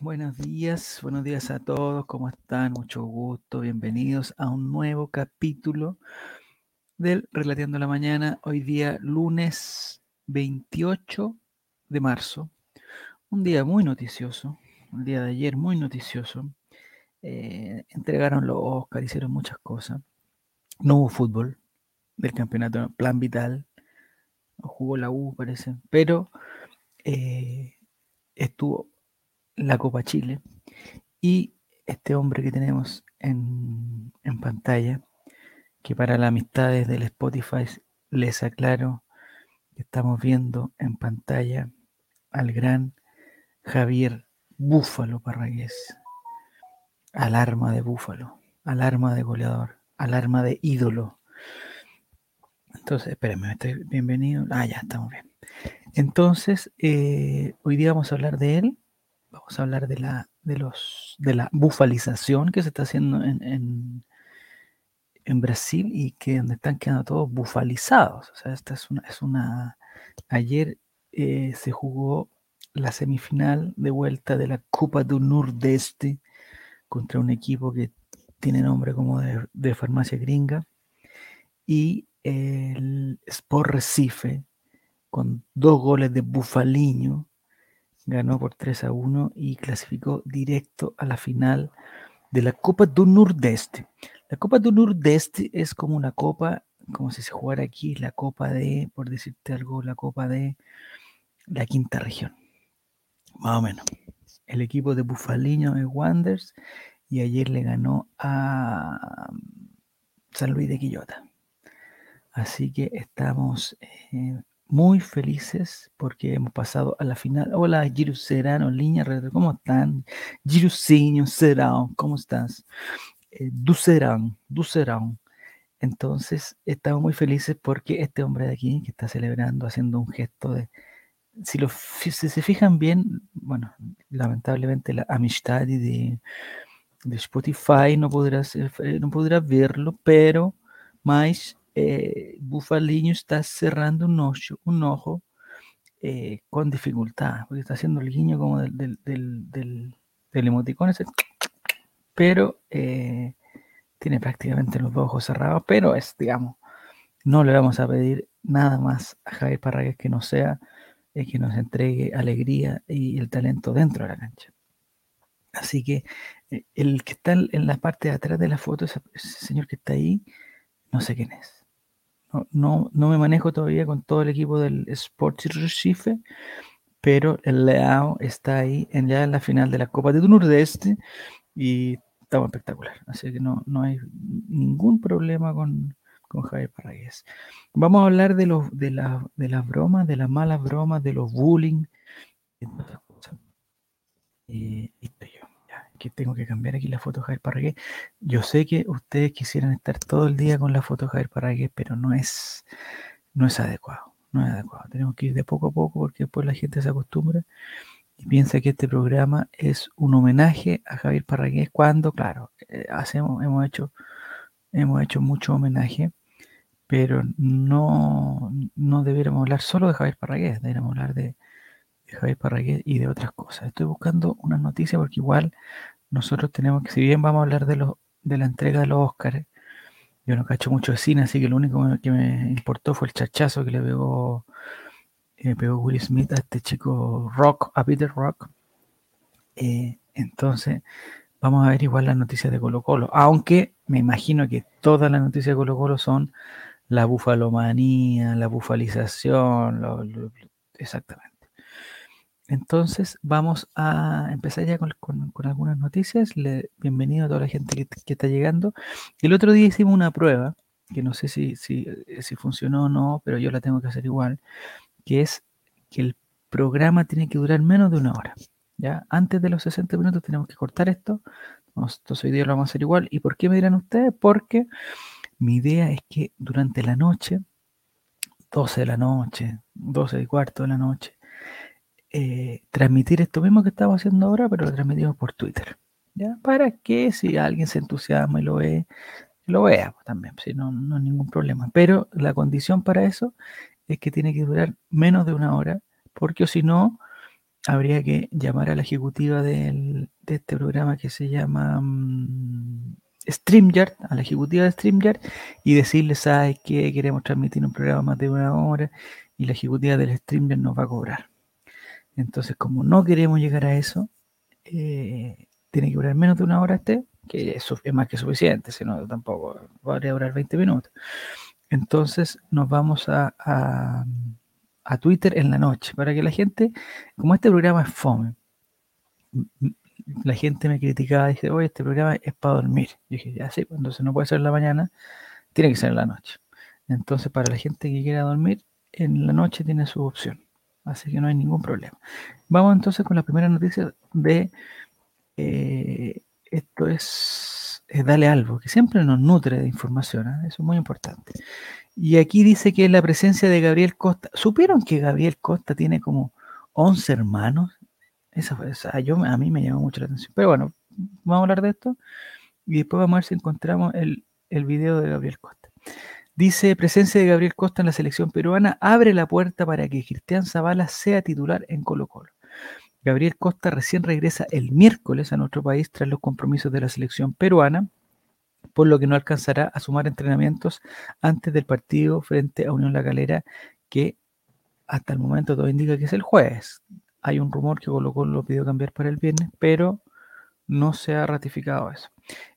buenos días, buenos días a todos, ¿cómo están? Mucho gusto, bienvenidos a un nuevo capítulo del Relateando la Mañana, hoy día lunes 28 de marzo, un día muy noticioso, un día de ayer muy noticioso, eh, entregaron los Oscar, hicieron muchas cosas, no hubo fútbol del campeonato, plan vital, jugó la U parece, pero eh, estuvo la Copa Chile. Y este hombre que tenemos en, pantalla, que para las amistades del Spotify les aclaro que estamos viendo en pantalla al gran Javier Búfalo Parragués, alarma de Búfalo, alarma de goleador, alarma de ídolo. Entonces, espérenme, estoy bienvenido. Ah, ya estamos bien. Entonces, eh, hoy día vamos a hablar de él vamos a hablar de la, de los, de la bufalización que se está haciendo en, en, Brasil y que donde están quedando todos bufalizados. O sea, esta es una, es una ayer eh, se jugó la semifinal de vuelta de la Copa do Nordeste contra un equipo que tiene nombre como de, de farmacia gringa y el Sport Recife con dos goles de Bufaliño ganó por 3 a 1 y clasificó directo a la final de la Copa do Nordeste. La Copa do Nordeste es como una copa, como si se jugara aquí la Copa de, por decirte algo, la Copa de la quinta región. Más o menos. El equipo de Bufaliño es Wanders y ayer le ganó a San Luis de Quillota. Así que estamos eh, muy felices porque hemos pasado a la final. Hola, Giru Serano, línea ¿cómo están? Girucinho, Serão, ¿cómo estás? Eh, Ducerán, Ducerán. Entonces, estamos muy felices porque este hombre de aquí, que está celebrando, haciendo un gesto de... Si, lo, si se fijan bien, bueno, lamentablemente la amistad de, de Spotify no podrás, eh, no podrás verlo, pero más eh, Bufalinho está cerrando un ojo, un ojo eh, con dificultad, porque está haciendo el guiño como del, del, emoticón pero eh, tiene prácticamente los dos ojos cerrados, pero es, digamos, no le vamos a pedir nada más a Javier Parragués que no sea es que nos entregue alegría y el talento dentro de la cancha. Así que el que está en la parte de atrás de la foto, ese señor que está ahí, no sé quién es. No, no, me manejo todavía con todo el equipo del Sports Recife, pero el Leao está ahí en, ya en la final de la Copa de Nordeste y estaba espectacular. Así que no, no hay ningún problema con, con Javier Parragués. Vamos a hablar de, los, de, la, de las bromas, de las malas bromas, de los bullying. Y, y yo tengo que cambiar aquí la foto de Javier Parragués. Yo sé que ustedes quisieran estar todo el día con la foto de Javier Parragués, pero no es, no es adecuado. No es adecuado. Tenemos que ir de poco a poco porque después la gente se acostumbra y piensa que este programa es un homenaje a Javier Parragués cuando, claro, eh, hacemos, hemos hecho, hemos hecho mucho homenaje, pero no, no debiéramos hablar solo de Javier Parragués, debiéramos hablar de, de Javier Parragués y de otras cosas. Estoy buscando una noticia porque igual nosotros tenemos que, si bien vamos a hablar de, lo, de la entrega de los Oscars, yo no cacho mucho de cine, así que lo único que me importó fue el chachazo que le pegó, eh, pegó Will Smith a este chico Rock, a Peter Rock. Eh, entonces, vamos a ver igual las noticias de Colo Colo, aunque me imagino que todas las noticias de Colo Colo son la bufalomanía, la bufalización, exactamente. Entonces vamos a empezar ya con, algunas noticias. bienvenido a toda la gente que, está llegando. El otro día hicimos una prueba, que no sé si, si, si, funcionó o no, pero yo la tengo que hacer igual, que es que el programa tiene que durar menos de una hora. ¿ya? Antes de los 60 minutos tenemos que cortar esto. Entonces hoy día lo vamos a hacer igual. ¿Y por qué me dirán ustedes? Porque mi idea es que durante la noche, 12 de la noche, 12 y cuarto de la noche, eh, transmitir esto mismo que estamos haciendo ahora, pero lo transmitimos por Twitter. ¿ya? Para que si alguien se entusiasma y lo ve, lo vea pues, también, si no, no ningún problema. Pero la condición para eso es que tiene que durar menos de una hora, porque si no, habría que llamar a la ejecutiva de este programa que se llama um, StreamYard, a la ejecutiva de StreamYard, y decirle, ¿sabes qué? Queremos transmitir un programa más de una hora y la ejecutiva del StreamYard nos va a cobrar. Entonces, como no queremos llegar a eso, eh, tiene que durar menos de una hora este, que es, es más que suficiente, si no tampoco podría durar 20 minutos. Entonces nos vamos a, a, Twitter en la noche, para que la gente, como este programa es fome, la gente me criticaba, dice, oye, este programa es para dormir. Yo dije, ya sí, pues, entonces no puede ser en la mañana, tiene que ser en la noche. Entonces, para la gente que quiera dormir, en la noche tiene su opción. Así que no hay ningún problema. Vamos entonces con la primera noticia de eh, esto es, Dale Algo, que siempre nos nutre de información, ¿eh? eso es muy importante. Y aquí dice que la presencia de Gabriel Costa, ¿supieron que Gabriel Costa tiene como 11 hermanos? Esa, esa yo, a mí me llamó mucho la atención. Pero bueno, vamos a hablar de esto y después vamos a ver si encontramos el, el video de Gabriel Costa. Dice, presencia de Gabriel Costa en la selección peruana abre la puerta para que Cristian Zavala sea titular en Colo Colo. Gabriel Costa recién regresa el miércoles a nuestro país tras los compromisos de la selección peruana, por lo que no alcanzará a sumar entrenamientos antes del partido frente a Unión La Calera, que hasta el momento todo indica que es el jueves. Hay un rumor que Colo Colo lo pidió cambiar para el viernes, pero no se ha ratificado eso.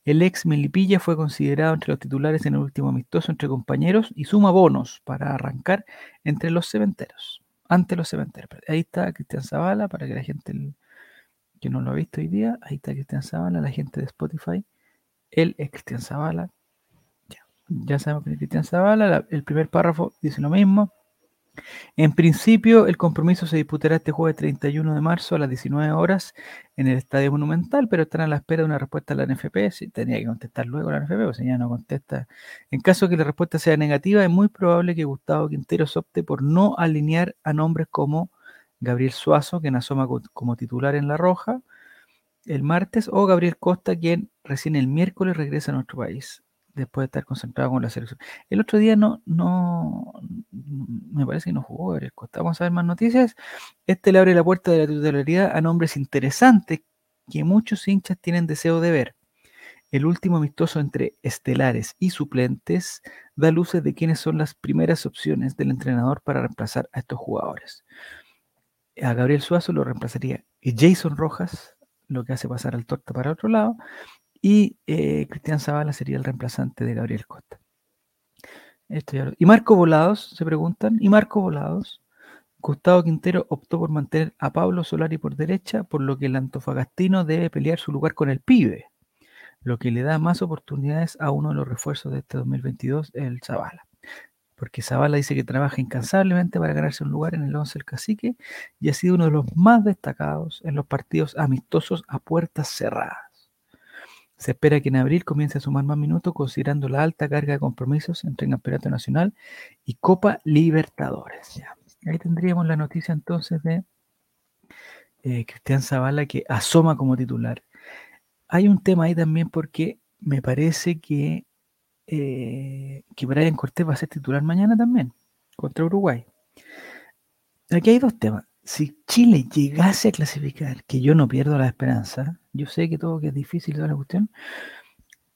El ex Melipilla fue considerado entre los titulares en el último amistoso entre compañeros y suma bonos para arrancar entre los cementeros ante los cementerios. Ahí está Cristian Zavala, para que la gente que no lo ha visto hoy día, ahí está Cristian Zavala, la gente de Spotify. Él es Cristian Zavala. Ya, ya sabemos que es Cristian Zavala. el primer párrafo dice lo mismo. En principio, el compromiso se disputará este jueves 31 de marzo a las 19 horas en el Estadio Monumental, pero están a la espera de una respuesta de la NFP. Si tenía que contestar luego la NFP, o si ya no contesta. En caso de que la respuesta sea negativa, es muy probable que Gustavo Quinteros opte por no alinear a nombres como Gabriel Suazo, quien asoma como titular en La Roja el martes, o Gabriel Costa, quien recién el miércoles regresa a nuestro país después de estar concentrado con la selección. El otro día no, no, me parece que no jugó Gabriel Costa. Vamos a ver más noticias. Este le abre la puerta de la titularidad a nombres interesantes que muchos hinchas tienen deseo de ver. El último amistoso entre estelares y suplentes da luces de quiénes son las primeras opciones del entrenador para reemplazar a estos jugadores. A Gabriel Suazo lo reemplazaría Jason Rojas, lo que hace pasar al torta para otro lado, y eh, Cristian Zavala sería el reemplazante de Gabriel Costa. Esto Y Marco Volados, se preguntan, ¿y Marco Volados? Gustavo Quintero optó por mantener a Pablo Solari por derecha, por lo que el antofagastino debe pelear su lugar con el pibe, lo que le da más oportunidades a uno de los refuerzos de este 2022, el Zavala. Porque Zavala dice que trabaja incansablemente para ganarse un lugar en el 11 del cacique y ha sido uno de los más destacados en los partidos amistosos a puertas cerradas. Se espera que en abril comience a sumar más minutos considerando la alta carga de compromisos entre Campeonato Nacional y Copa Libertadores. Ahí tendríamos la noticia entonces de eh, Cristian Zavala que asoma como titular. Hay un tema ahí también porque me parece que, eh, que Brian Cortés va a ser titular mañana también contra Uruguay. Aquí hay dos temas si Chile llegase a clasificar, que yo no pierdo la esperanza, yo sé que todo que es difícil toda la cuestión,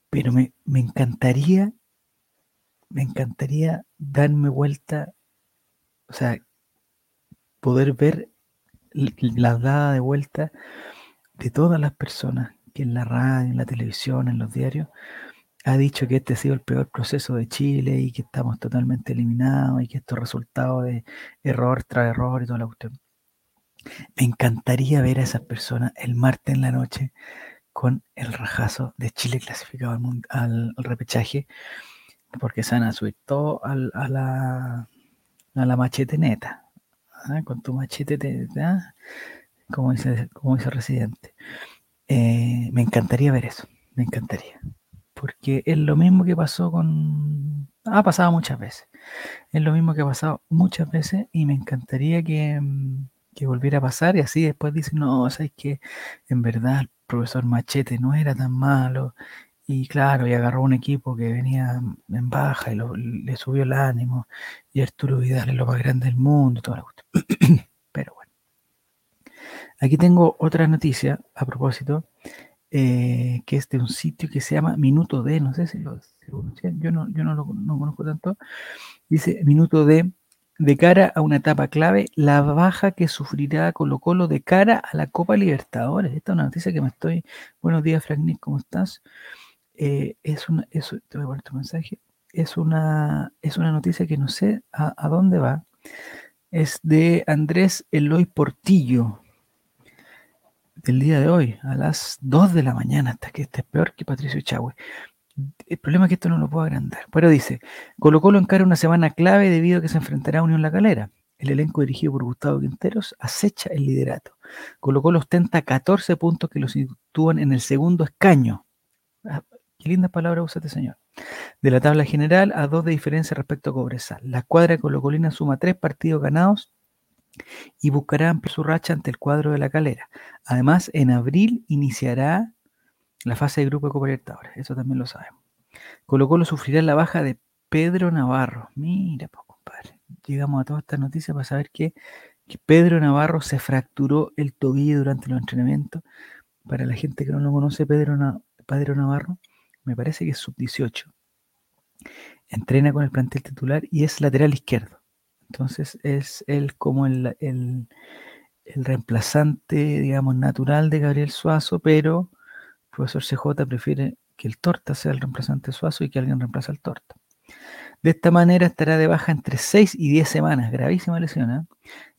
pero me, encantaría, me encantaría darme vuelta, o sea, poder ver la dada de vuelta de todas las personas que en la radio, en la televisión, en los diarios, ha dicho que este ha sido el peor proceso de Chile y que estamos totalmente eliminados y que esto es resultado de error tras error y toda la cuestión. Me encantaría ver a esas personas el martes en la noche con el rajazo de Chile clasificado al, repechaje, porque se van a subir todo a, la, a la machete neta. ¿ah? Con tu machete, ¿ah? como, dice, como Residente. Eh, me encantaría ver eso, me encantaría. Porque es lo mismo que pasó con... Ha pasado muchas veces. Es lo mismo que ha pasado muchas veces y me encantaría que mm, que volviera a pasar y así después dicen, no, sabes que en verdad el profesor Machete no era tan malo y claro, y agarró un equipo que venía en baja y le subió el ánimo y Arturo Vidal es lo más grande del mundo, toda la Pero bueno, Aquí tengo otra noticia a propósito, eh, que es de un sitio que se llama Minuto D, no sé si lo, yo no, yo no lo no conozco tanto. Dice Minuto D, de cara a una etapa clave, la baja que sufrirá Colo Colo de cara a la Copa Libertadores. Esta es una noticia que me estoy... Buenos días, Frank Nick, ¿cómo estás? Eh, es una, eso, te voy a poner tu mensaje. Es una, es una noticia que no sé a, a dónde va. Es de Andrés Eloy Portillo, del día de hoy, a las 2 de la mañana, hasta que este es peor que Patricio Chagüe. El problema es que esto no lo puedo agrandar. Pero dice, Colo Colo encara una semana clave debido a que se enfrentará a Unión La Calera. El elenco dirigido por Gustavo Quinteros acecha el liderato. Colo Colo ostenta 14 puntos que lo sitúan en el segundo escaño. Ah, qué linda palabra usa este señor. De la tabla general a dos de diferencia respecto a Cobresal. La escuadra colocolina suma tres partidos ganados y buscará ampliar su racha ante el cuadro de la calera. Además, en abril iniciará la fase de grupo de Copa Libertadores. Eso también lo sabemos. Colo Colo sufrirá la baja de Pedro Navarro. Mira, pues, compadre. Llegamos a toda esta noticia para saber que, Pedro Navarro se fracturó el tobillo durante los entrenamientos. Para la gente que no lo conoce, Pedro, Pedro Navarro, me parece que es sub-18. Entrena con el plantel titular y es lateral izquierdo. Entonces es él como el, el, reemplazante, digamos, natural de Gabriel Suazo, pero el profesor CJ prefiere que el Torta sea el reemplazante Suazo y que alguien reemplace al Torta. De esta manera estará de baja entre 6 y 10 semanas, gravísima lesión,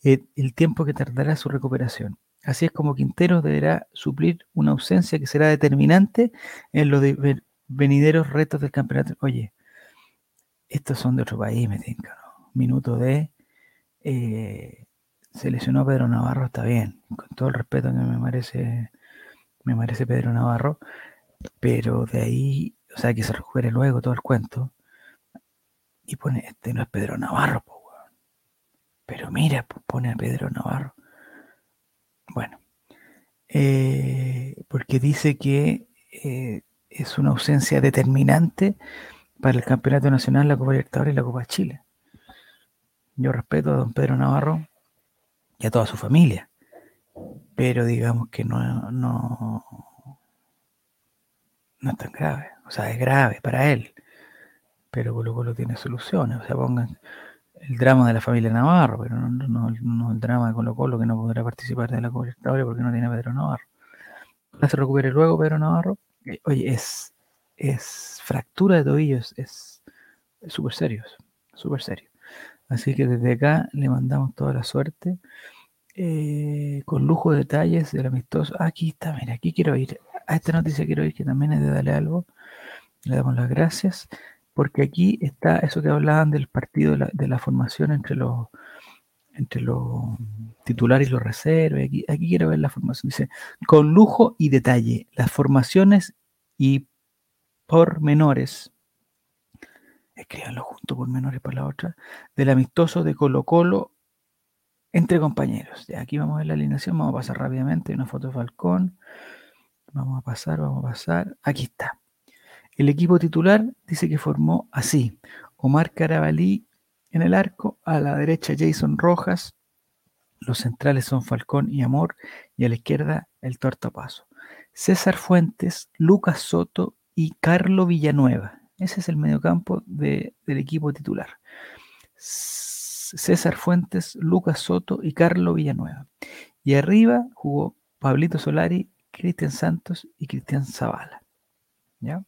¿eh? el, tiempo que tardará su recuperación. Así es como Quintero deberá suplir una ausencia que será determinante en los venideros retos del campeonato. Oye, estos son de otro país, me tengo, minuto de eh, se lesionó Pedro Navarro, está bien, con todo el respeto que me merece, me merece Pedro Navarro, pero de ahí, o sea, que se recupere luego todo el cuento, y pone, este no es Pedro Navarro, pero mira, pone a Pedro Navarro. Bueno, eh, porque dice que eh, es una ausencia determinante para el Campeonato Nacional, la Copa Libertadores y la Copa Chile. Yo respeto a don Pedro Navarro y a toda su familia, pero digamos que no, no, no es tan grave. O sea, es grave para él, pero Colo Colo tiene soluciones. O sea, pongan el drama de la familia Navarro, pero no, el drama de Colo Colo que no podrá participar de la cobertura porque no tiene a Pedro Navarro. Ojalá se recupere luego Pedro Navarro. Eh, oye, es, es fractura de tobillos, es súper serio, súper serio. Así que desde acá le mandamos toda la suerte. Eh, con lujo de detalles del amistoso. Aquí está, mira, aquí quiero ir. A esta noticia quiero ir que también es de darle algo. Le damos las gracias. Porque aquí está eso que hablaban del partido de la, formación entre los entre los titulares y los reservas. Aquí, quiero ver la formación. Dice, con lujo y detalle, las formaciones y pormenores escríbanlo junto por menores por la otra, del amistoso de Colo Colo entre compañeros. Ya, aquí vamos a ver la alineación, vamos a pasar rápidamente, una foto de Falcón, vamos a pasar, vamos a pasar, aquí está. El equipo titular dice que formó así, Omar Carabalí en el arco, a la derecha Jason Rojas, los centrales son Falcón y Amor, y a la izquierda el Tortapaso. César Fuentes, Lucas Soto y Carlo Villanueva. Ese es el mediocampo del equipo titular. César Fuentes, Lucas Soto y Carlos Villanueva. Y arriba jugó Pablito Solari, Cristian Santos y Cristian Zavala. ¿Ya?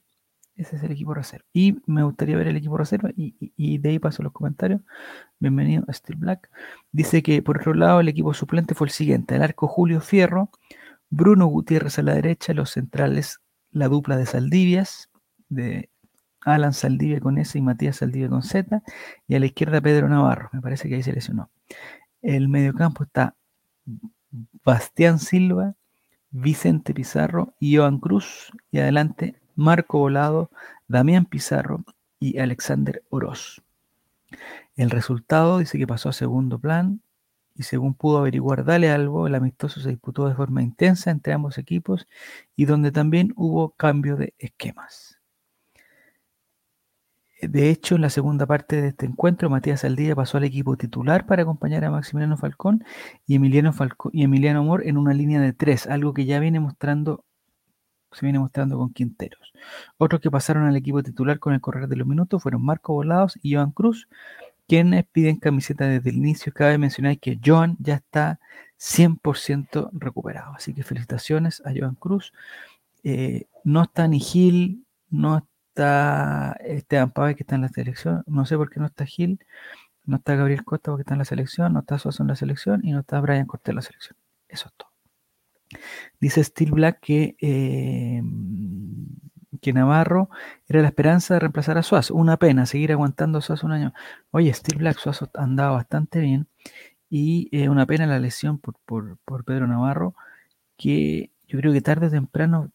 Ese es el equipo reserva. Y me gustaría ver el equipo reserva y, de ahí paso los comentarios. Bienvenido a Steel Black. Dice que por otro lado el equipo suplente fue el siguiente. El arco Julio Fierro, Bruno Gutiérrez a la derecha, los centrales la dupla de Saldivias, de Alan Saldivia con S y Matías Saldivia con Z, y a la izquierda Pedro Navarro, me parece que ahí se lesionó. El mediocampo está Bastián Silva, Vicente Pizarro y Joan Cruz, y adelante Marco Volado, Damián Pizarro y Alexander Oroz. El resultado dice que pasó a segundo plan y según pudo averiguar Dale Albo, el amistoso se disputó de forma intensa entre ambos equipos y donde también hubo cambio de esquemas De hecho, en la segunda parte de este encuentro, Matías Aldía pasó al equipo titular para acompañar a Maximiliano Falcón y Emiliano, Falcón, y Emiliano Amor en una línea de tres, algo que ya viene mostrando, se viene mostrando con Quinteros. Otros que pasaron al equipo titular con el correr de los minutos fueron Marco Volados y Joan Cruz, quienes piden camiseta desde el inicio. Cabe mencionar que Joan ya está 100% recuperado. Así que felicitaciones a Joan Cruz. Eh, no está ni Gil, no está Esteban Pávez que está en la selección. No sé por qué no está Gil. No está Gabriel Costa porque está en la selección. No está Suazo en la selección. Y no está Brian Cortés en la selección. Eso es todo. Dice Steel Black que, eh, que Navarro era la esperanza de reemplazar a Suazo. Una pena seguir aguantando Suazo un año. Oye, Steel Black, Suazo ha andado bastante bien. Y eh, una pena la lesión por, por, Pedro Navarro, que yo creo que tarde o temprano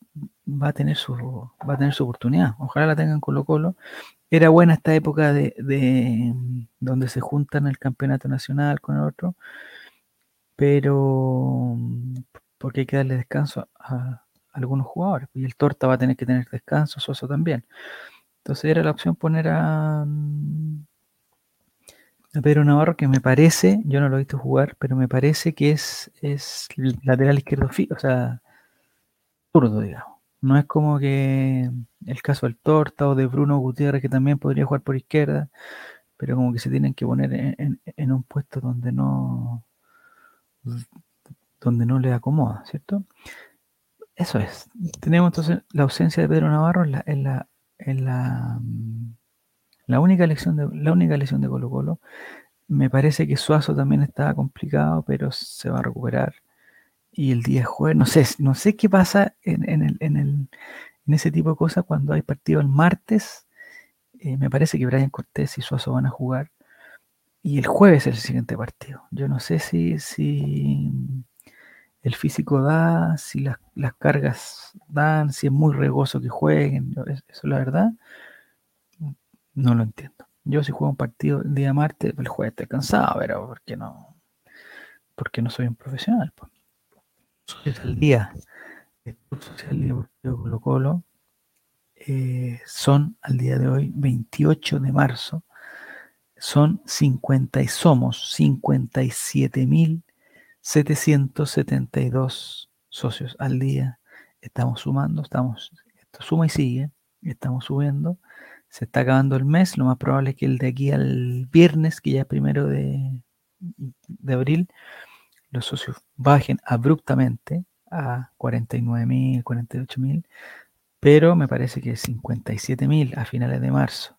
va a tener su, va a tener su oportunidad. Ojalá la tengan Colo Colo. Era buena esta época de, de donde se juntan el campeonato nacional con el otro, pero porque hay que darle descanso a, algunos jugadores. Y el Torta va a tener que tener descanso, Soso también. Entonces era la opción poner a, a Pedro Navarro, que me parece, yo no lo he visto jugar, pero me parece que es, es lateral izquierdo, o sea, digamos. No es como que el caso del Torta o de Bruno Gutiérrez, que también podría jugar por izquierda, pero como que se tienen que poner en, un puesto donde no donde no le acomoda, ¿cierto? Eso es. Tenemos entonces la ausencia de Pedro Navarro en la, en la, en la mm, la única elección de, la única lesión de Colo Colo. Me parece que Suazo también estaba complicado, pero se va a recuperar. Y el día jueves, no sé, no sé qué pasa en, el, en, el, en ese tipo de cosas cuando hay partido el martes. Eh, me parece que Brian Cortés y Suazo van a jugar. Y el jueves es el siguiente partido. Yo no sé si, si el físico da, si las, las cargas dan, si es muy regoso que jueguen. Eso es la verdad. No lo entiendo. Yo si juego un partido el día martes, el jueves estoy cansado, pero porque no, porque no soy un profesional. Pues. El día, el social deportivo Colo Colo, eh, son al día de hoy, 28 de marzo, son 50 y somos 57.772 socios al día. Estamos sumando, estamos, esto suma y sigue, estamos subiendo. Se está acabando el mes, lo más probable es que el de aquí al viernes, que ya es primero de, abril, los socios bajen abruptamente a 49.000, 48.000, pero me parece que 57.000 a finales de marzo.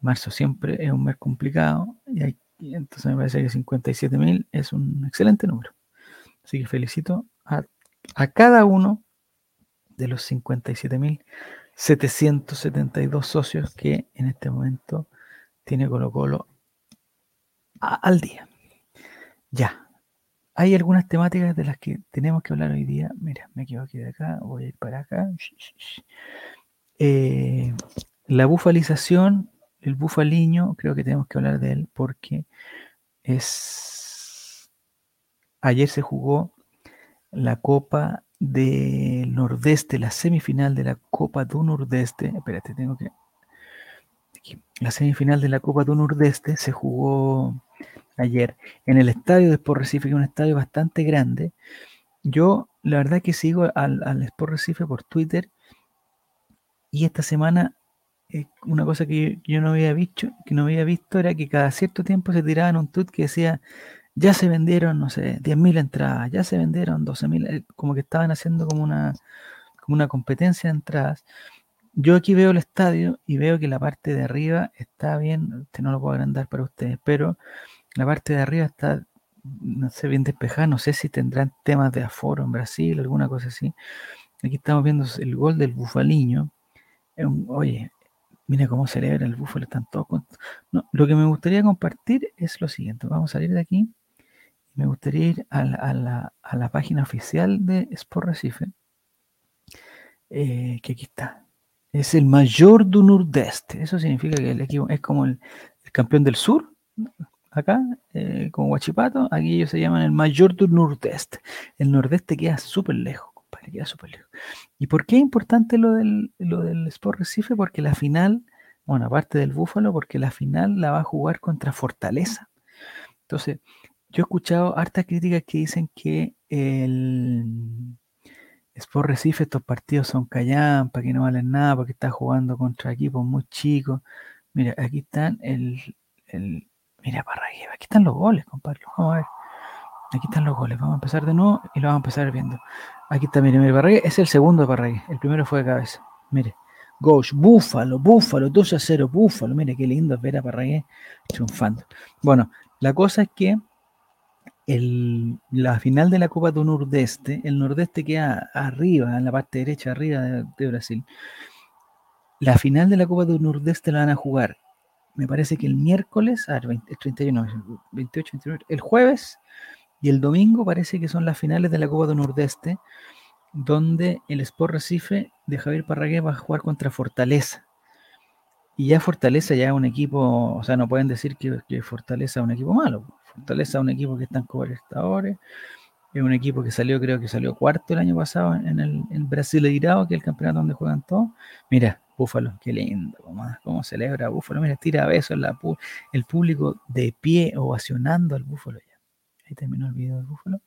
Marzo siempre es un mes complicado y, entonces me parece que 57.000 es un excelente número. Así que felicito a, a cada uno de los 57.000 772 socios que en este momento tiene Colo Colo al día. Ya. Hay algunas temáticas de las que tenemos que hablar hoy día. Mira, me equivoqué de acá, voy a ir para acá. Eh, la bufalización, el bufaliño, creo que tenemos que hablar de él porque es... Ayer se jugó la Copa del Nordeste, la semifinal de la Copa do Nordeste. Espérate, tengo que. La semifinal de la Copa do Nordeste se jugó ayer en el estadio de Sport Recife, que es un estadio bastante grande. Yo, la verdad, que sigo al, al Sport Recife por Twitter y esta semana eh, una cosa que yo, no había visto, que no había visto era que cada cierto tiempo se tiraban un tweet que decía ya se vendieron, no sé, 10.000 entradas, ya se vendieron 12.000, eh, como que estaban haciendo como una, como una competencia de entradas. Yo aquí veo el estadio y veo que la parte de arriba está bien, este no lo puedo agrandar para ustedes, pero la parte de arriba está, no sé, bien despejada, no sé si tendrán temas de aforo en Brasil, alguna cosa así. Aquí estamos viendo el gol del Bufaliño. oye, mira cómo celebra el Búfalo, están todos. No, lo que me gustaría compartir es lo siguiente, vamos a salir de aquí me gustaría ir a la, página oficial de Sport Recife, eh, que aquí está. Es el mayor du Nordeste. Eso significa que el equipo es como el, campeón del sur, acá, eh, como Guachipato. Aquí ellos se llaman el mayor du Nordeste. El nordeste queda súper lejos, compadre, queda súper lejos. ¿Y por qué es importante lo del, lo del Sport Recife? Porque la final bueno, aparte del Búfalo, porque la final la va a jugar contra Fortaleza. Entonces, yo he escuchado hartas críticas que dicen que el Sport Recife, estos partidos son callampa, que no valen nada, porque está jugando contra equipos muy chicos. Mira, aquí están el, el mira Parragués, aquí están los goles, compadre. Vamos a ver. Aquí están los goles. Vamos a empezar de nuevo y lo vamos a empezar viendo. Aquí está, mire, mire, Parragués es el segundo de Parragués. El primero fue de cabeza. Mire. Ghost, Búfalo, Búfalo, 2 a 0, Búfalo. Mire qué lindo ver a Parragués triunfando. Bueno, la cosa es que la final de la Copa del Nordeste, el Nordeste queda arriba, en la parte derecha arriba de, Brasil. La final de la Copa del Nordeste la van a jugar, me parece que el miércoles, a ver, 31, 28, 29, el jueves y el domingo parece que son las finales de la Copa del Nordeste, donde el Sport Recife de Javier Parragué va a jugar contra Fortaleza. Y ya Fortaleza ya es un equipo, o sea, no pueden decir que, que Fortaleza es un equipo malo. Fortaleza es un equipo que está en Copa es un equipo que salió, creo que salió cuarto el año pasado en el en Brasileirao, que es el campeonato donde juegan todos. Mira, Búfalo, qué lindo, cómo, celebra Búfalo. Mira, tira besos el público de pie ovacionando al Búfalo ya. Ahí terminó el video del Búfalo.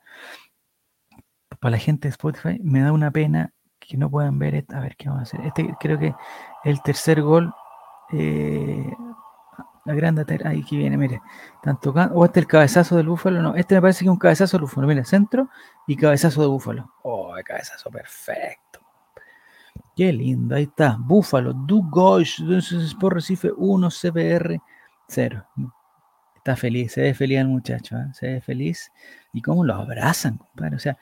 Para la gente de Spotify, me da una pena que no puedan ver. A ver qué vamos a hacer. Este creo que el tercer gol eh, la grande ahí que viene, mire. Están tocando. O este el cabezazo del búfalo. No, este me parece que es un cabezazo del búfalo. Mire, centro y cabezazo de búfalo. Oh, el cabezazo perfecto. Qué lindo. Ahí está. Búfalo. Du Gosh. Sport Recife 1, CPR 0. Está feliz. Se ve feliz el muchacho. ¿eh? Se ve feliz. Y cómo lo abrazan, compadre. O sea,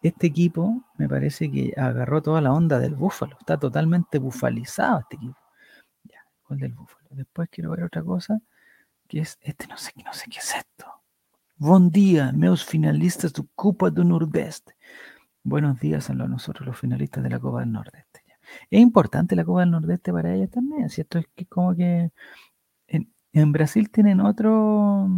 este equipo me parece que agarró toda la onda del búfalo. Está totalmente bufalizado este equipo. Ya, el del búfalo. Después quiero ver otra cosa, que es este, no sé, no sé qué es esto. Buen día, meus finalistas de Copa del Nordeste. Buenos días a nosotros, los finalistas de la Copa del Nordeste. Es importante la Copa del Nordeste para ellos también, ¿cierto? Es que como que en, Brasil tienen otro,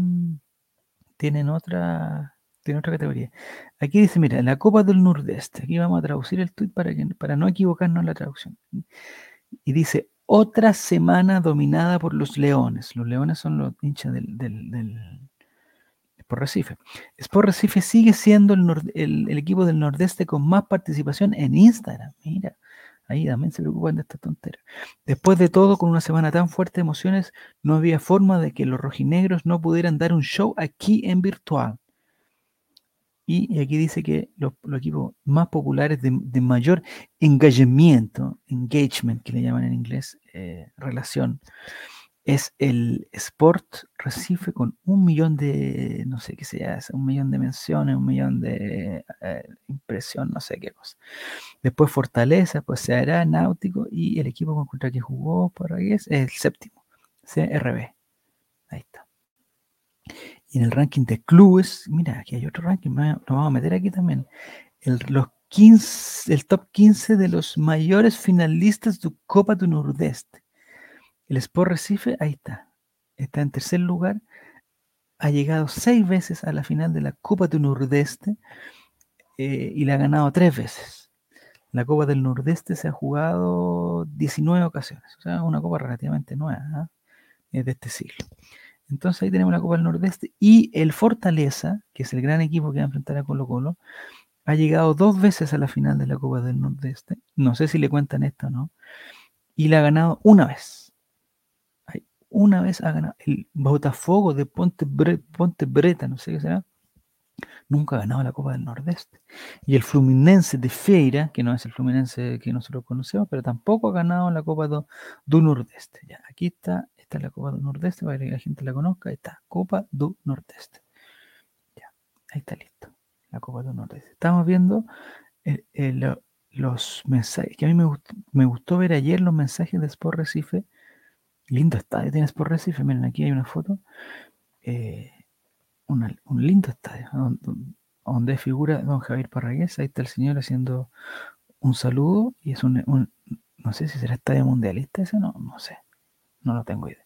tienen otra, tienen otra categoría. Aquí dice, mira, la Copa del Nordeste. Aquí vamos a traducir el tweet para, que, para no equivocarnos en la traducción. Y dice, otra semana dominada por los leones. Los leones son los hinchas del, del, Sport Recife. Sport Recife sigue siendo el, equipo del Nordeste con más participación en Instagram. Mira, ahí también se preocupan de esta tontera. Después de todo, con una semana tan fuerte de emociones, no había forma de que los rojinegros no pudieran dar un show aquí en virtual. Y, aquí dice que los, equipos más populares de, mayor engagement, engagement que le llaman en inglés, eh, relación, es el Sport Recife con un millón de, no sé qué sea, un millón de menciones, un millón de eh, impresión, no sé qué cosa. Después Fortaleza, pues se hará Náutico y el equipo contra que jugó por ahí es el séptimo, CRB. Ahí está. Y en el ranking de clubes, mira, aquí hay otro ranking, nos vamos a meter aquí también. El, los 15, el top 15 de los mayores finalistas de Copa do Nordeste. El Sport Recife, ahí está. Está en tercer lugar. Ha llegado seis veces a la final de la Copa do Nordeste eh, y la ha ganado tres veces. La Copa del Nordeste se ha jugado 19 ocasiones, o sea, una copa relativamente nueva, es de este siglo. Entonces ahí tenemos la Copa del Nordeste y el Fortaleza, que es el gran equipo que va a enfrentar a Colo Colo, ha llegado dos veces a la final de la Copa del Nordeste. No sé si le cuentan esto o no. Y la ha ganado una vez. Una vez ha ganado. El Botafogo de Ponte, Ponte Breta, no sé qué será, nunca ha ganado la Copa del Nordeste. Y el Fluminense de Feira, que no es el Fluminense que nosotros conocemos, pero tampoco ha ganado la Copa del Nordeste. Ya, aquí está está la Copa del Nordeste, para que la gente la conozca. Ahí está, Copa del Nordeste. Ya, ahí está listo. La Copa del Nordeste. Estamos viendo eh, eh, los mensajes, que a mí me gustó, ver ayer los mensajes de Sport Recife. Lindo estadio tiene Sport Recife. Miren, aquí hay una foto. Eh, un lindo estadio, donde, figura don Javier Parragués. Ahí está el señor haciendo un saludo y es un no sé si será estadio mundialista ese, no, no sé. No lo tengo idea.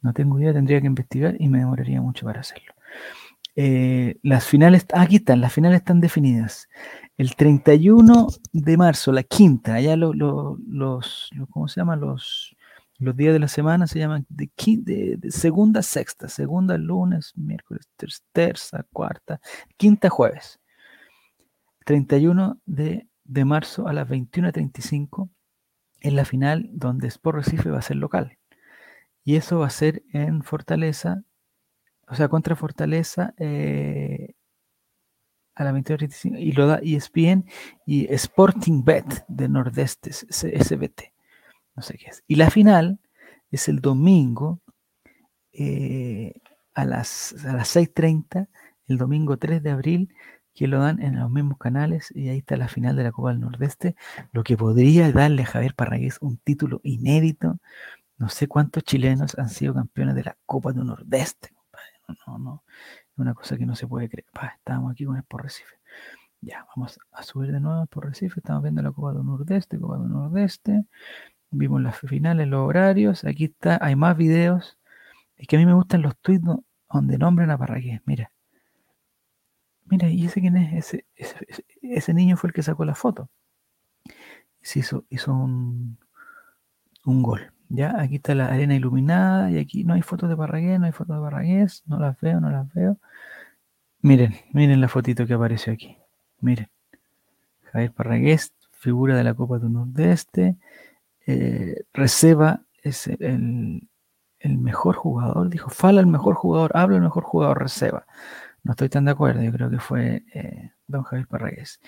No tengo idea, tendría que investigar y me demoraría mucho para hacerlo. Eh, las finales, aquí están, las finales están definidas. El 31 de marzo, la quinta, allá los, ¿cómo se llama? Los, Los días de la semana se llaman de, de, segunda, sexta, segunda, lunes, miércoles, tercera, cuarta, quinta, jueves. 31 de, de marzo a las 21.35 en la final donde Sport Recife va a ser local. Y eso va a ser en Fortaleza, o sea, contra Fortaleza eh, a las 21.35 y lo da ESPN y Sporting Bet de Nordeste, SBT no sé qué es. Y la final es el domingo eh, a las, a las 6.30, el domingo 3 de abril, que lo dan en los mismos canales y ahí está la final de la Copa del Nordeste, lo que podría darle a Javier Parragués un título inédito. No sé cuántos chilenos han sido campeones de la Copa del Nordeste, No, no, no. Es una cosa que no se puede creer. estábamos aquí con el por Recife. Ya, vamos a subir de nuevo por Recife. Estamos viendo la Copa del Nordeste, Copa del Nordeste. Vimos las finales, los horarios. Aquí está, hay más videos. Es que a mí me gustan los tweets donde nombran a Parragués. Mira. Mira, ¿y ese quién es? Ese, niño fue el que sacó la foto. Se hizo, hizo un gol. Ya, aquí está la arena iluminada y aquí no hay fotos de Parragués, no hay fotos de Parragués, no las veo, no las veo. Miren, miren la fotito que apareció aquí. Miren. Javier Parragués, figura de la Copa del Nordeste. Eh, Receba es el, mejor jugador, dijo, fala el mejor jugador, habla el mejor jugador, Receba. No estoy tan de acuerdo, yo creo que fue eh, Don Javier Parragués.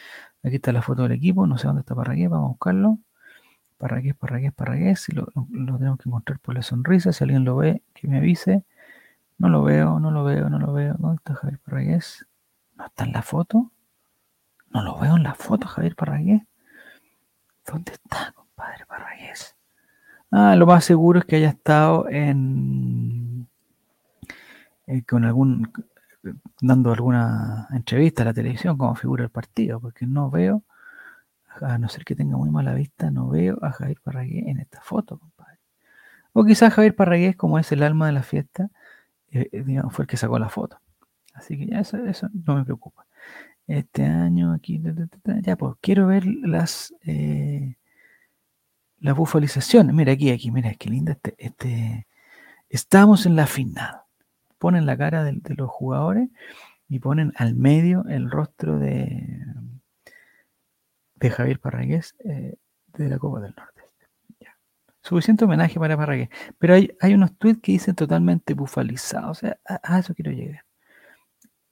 Aquí está la foto del equipo, no sé dónde está Parragués, vamos a buscarlo. Parragués, Parragués, Parragués, si lo, tenemos que mostrar por la sonrisa, si alguien lo ve, que me avise. No lo veo, no lo veo, no lo veo. ¿Dónde está Javier Parragués? ¿No está en la foto? No lo veo en la foto, Javier Parragués. ¿Dónde está? Padre Parragués. Ah, lo más seguro es que haya estado en eh, con algún dando alguna entrevista a la televisión como figura del partido, porque no veo, a no ser que tenga muy mala vista, no veo a Javier Parragués en esta foto, compadre. O quizás Javier Parragués, como es el alma de la fiesta, eh, eh, digamos, fue el que sacó la foto. Así que ya eso, eso no me preocupa. Este año aquí, ya pues quiero ver las la bufalización. Mira aquí, aquí, mira, qué linda este, este. Estamos en la final. Ponen la cara de, los jugadores y ponen al medio el rostro de, de Javier Parragués eh, de la Copa del Norte. Suficiente homenaje para Parragués. Pero hay, hay unos tweets que dicen totalmente bufalizados. O sea, a, eso quiero llegar.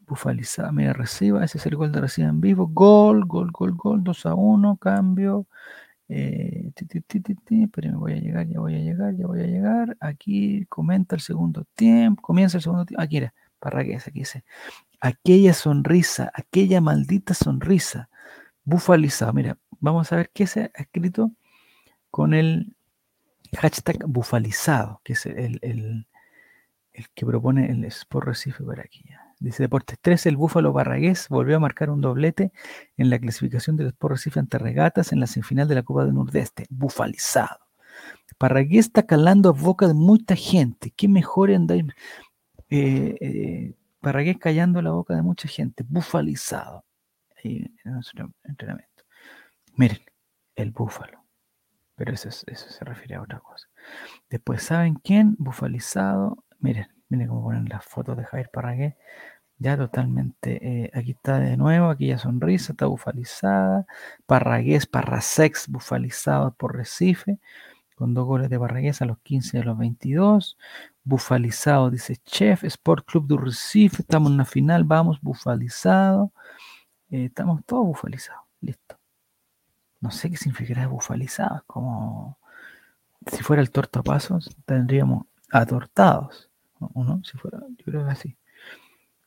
Bufalizado. Mira, reciba. Ese es el gol de reciba en vivo. Gol, gol, gol, gol. 2 a 1. Cambio. Eh, pero me voy a llegar, ya voy a llegar, ya voy a llegar. Aquí comenta el segundo tiempo, comienza el segundo tiempo. Aquí era, Parragués, aquí dice. Aquella sonrisa, aquella maldita sonrisa, bufalizada. Mira, vamos a ver qué se ha escrito con el hashtag bufalizado, que es el, el, que propone el Sport Recife por aquí. Dice Deportes 3, el Búfalo Barragués volvió a marcar un doblete en la clasificación del Sport Recife ante Regatas en la semifinal de la Copa del Nordeste. Bufalizado. Parragués está calando a boca de mucha gente. Qué mejor andar. Eh, eh, Parragués callando la boca de mucha gente. Bufalizado. Ahí en nuestro entrenamiento. Miren, el búfalo. Pero eso, eso se refiere a otra cosa. Después, ¿saben quién? Bufalizado. Miren, Miren cómo ponen las fotos de Javier Parragué. Ya totalmente. Eh, aquí está de nuevo, aquella sonrisa, está bufalizada. Parragués, Parrasex, bufalizado por Recife, con dos goles de Parragués a los 15 y a los 22. Bufalizado, dice Chef, Sport Club de Recife, estamos en una final, vamos, bufalizado. Eh, estamos todos bufalizados, listo. No sé qué significará bufalizado, como si fuera el tortapasos, tendríamos atortados. ¿O Si fuera, yo creo que así.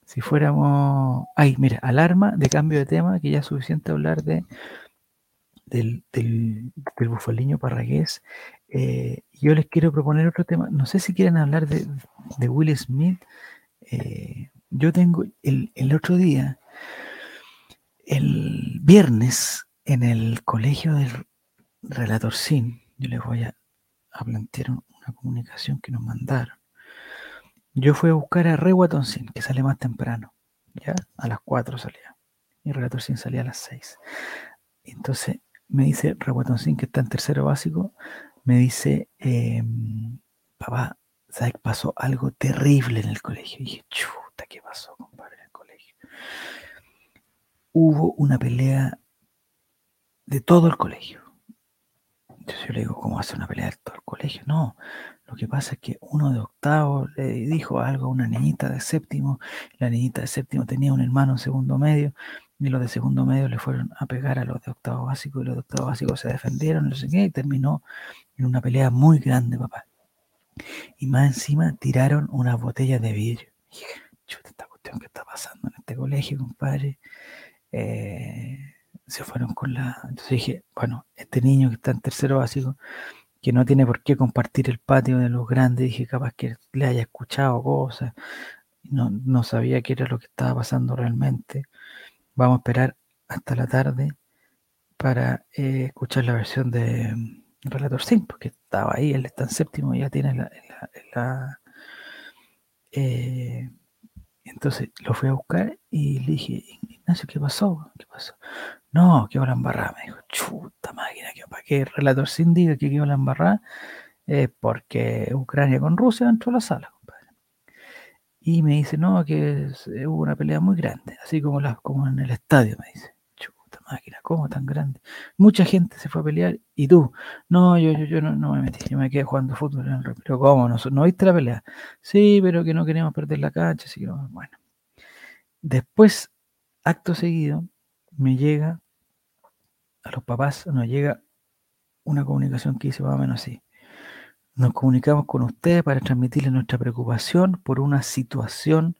Si fuéramos. Ay, mira, alarma de cambio de tema, que ya es suficiente hablar de del, del, bufaliño parragués. Eh, yo les quiero proponer otro tema. No sé si quieren hablar de, Will Smith. Eh, yo tengo el, el, otro día, el viernes, en el colegio del relator SIN, yo les voy a, plantear una comunicación que nos mandaron. Yo fui a buscar a Rey Sin, que sale más temprano. ¿ya? A las 4 salía. Y Relator Sin salía a las 6. Entonces me dice Rey Sin, que está en tercero básico, me dice, em, papá, ¿sabes? Pasó algo terrible en el colegio. Y dije, chuta, ¿qué pasó, compadre, en el colegio? Hubo una pelea de todo el colegio. Entonces yo le digo, ¿cómo hace una pelea de todo el colegio? No, lo que pasa es que uno de octavo le dijo algo a una niñita de séptimo, la niñita de séptimo tenía un hermano en segundo medio, y los de segundo medio le fueron a pegar a los de octavo básico, y los de octavo básico se defendieron, no sé qué, y terminó en una pelea muy grande, papá. Y más encima tiraron unas botellas de vidrio. Chuta, esta cuestión que está pasando en este colegio, compadre. Eh, se fueron con la. Entonces dije, bueno, este niño que está en tercero básico, que no tiene por qué compartir el patio de los grandes, dije, capaz que le haya escuchado cosas, no, no sabía qué era lo que estaba pasando realmente. Vamos a esperar hasta la tarde para eh, escuchar la versión de mm, Relator 5, porque estaba ahí, él está en séptimo, ya tiene la eh, entonces lo fui a buscar y le dije, Ignacio, ¿qué pasó? ¿Qué pasó? No, que la embarrada. Me dijo, chuta máquina, que para que el relator sin diga que quedó la embarrada, es porque Ucrania con Rusia entró a la sala, compadre. Y me dice, no, que hubo una pelea muy grande, así como, la, como en el estadio, me dice. Máquina, ¿cómo tan grande? Mucha gente se fue a pelear y tú, no, yo, yo, yo no, no me metí, yo me quedé jugando fútbol en el Pero ¿cómo? ¿No, ¿No viste la pelea? Sí, pero que no queríamos perder la cancha, así que no, bueno. Después, acto seguido, me llega, a los papás nos llega una comunicación que dice más o menos así. Nos comunicamos con ustedes para transmitirles nuestra preocupación por una situación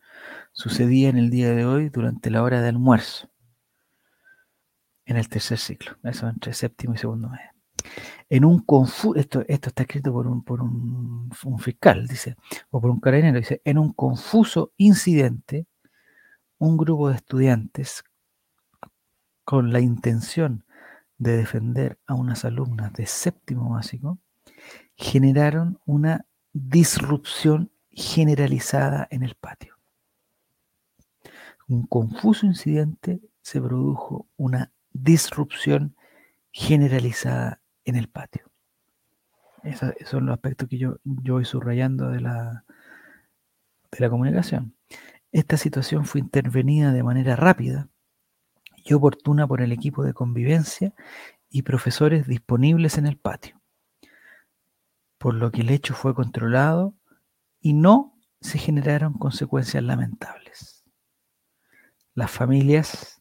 sucedida en el día de hoy durante la hora de almuerzo, en el tercer ciclo, eso entre séptimo y segundo mes. En un confuso, esto, esto está escrito por un, por un, fiscal, dice, o por un carabinero, dice, en un confuso incidente, un grupo de estudiantes con la intención de defender a unas alumnas de séptimo básico, generaron una disrupción generalizada en el patio. Un confuso incidente se produjo una disrupción generalizada en el patio. Esos son los aspectos que yo, yo voy subrayando de la, de la comunicación. Esta situación fue intervenida de manera rápida y oportuna por el equipo de convivencia y profesores disponibles en el patio, por lo que el hecho fue controlado y no se generaron consecuencias lamentables. Las familias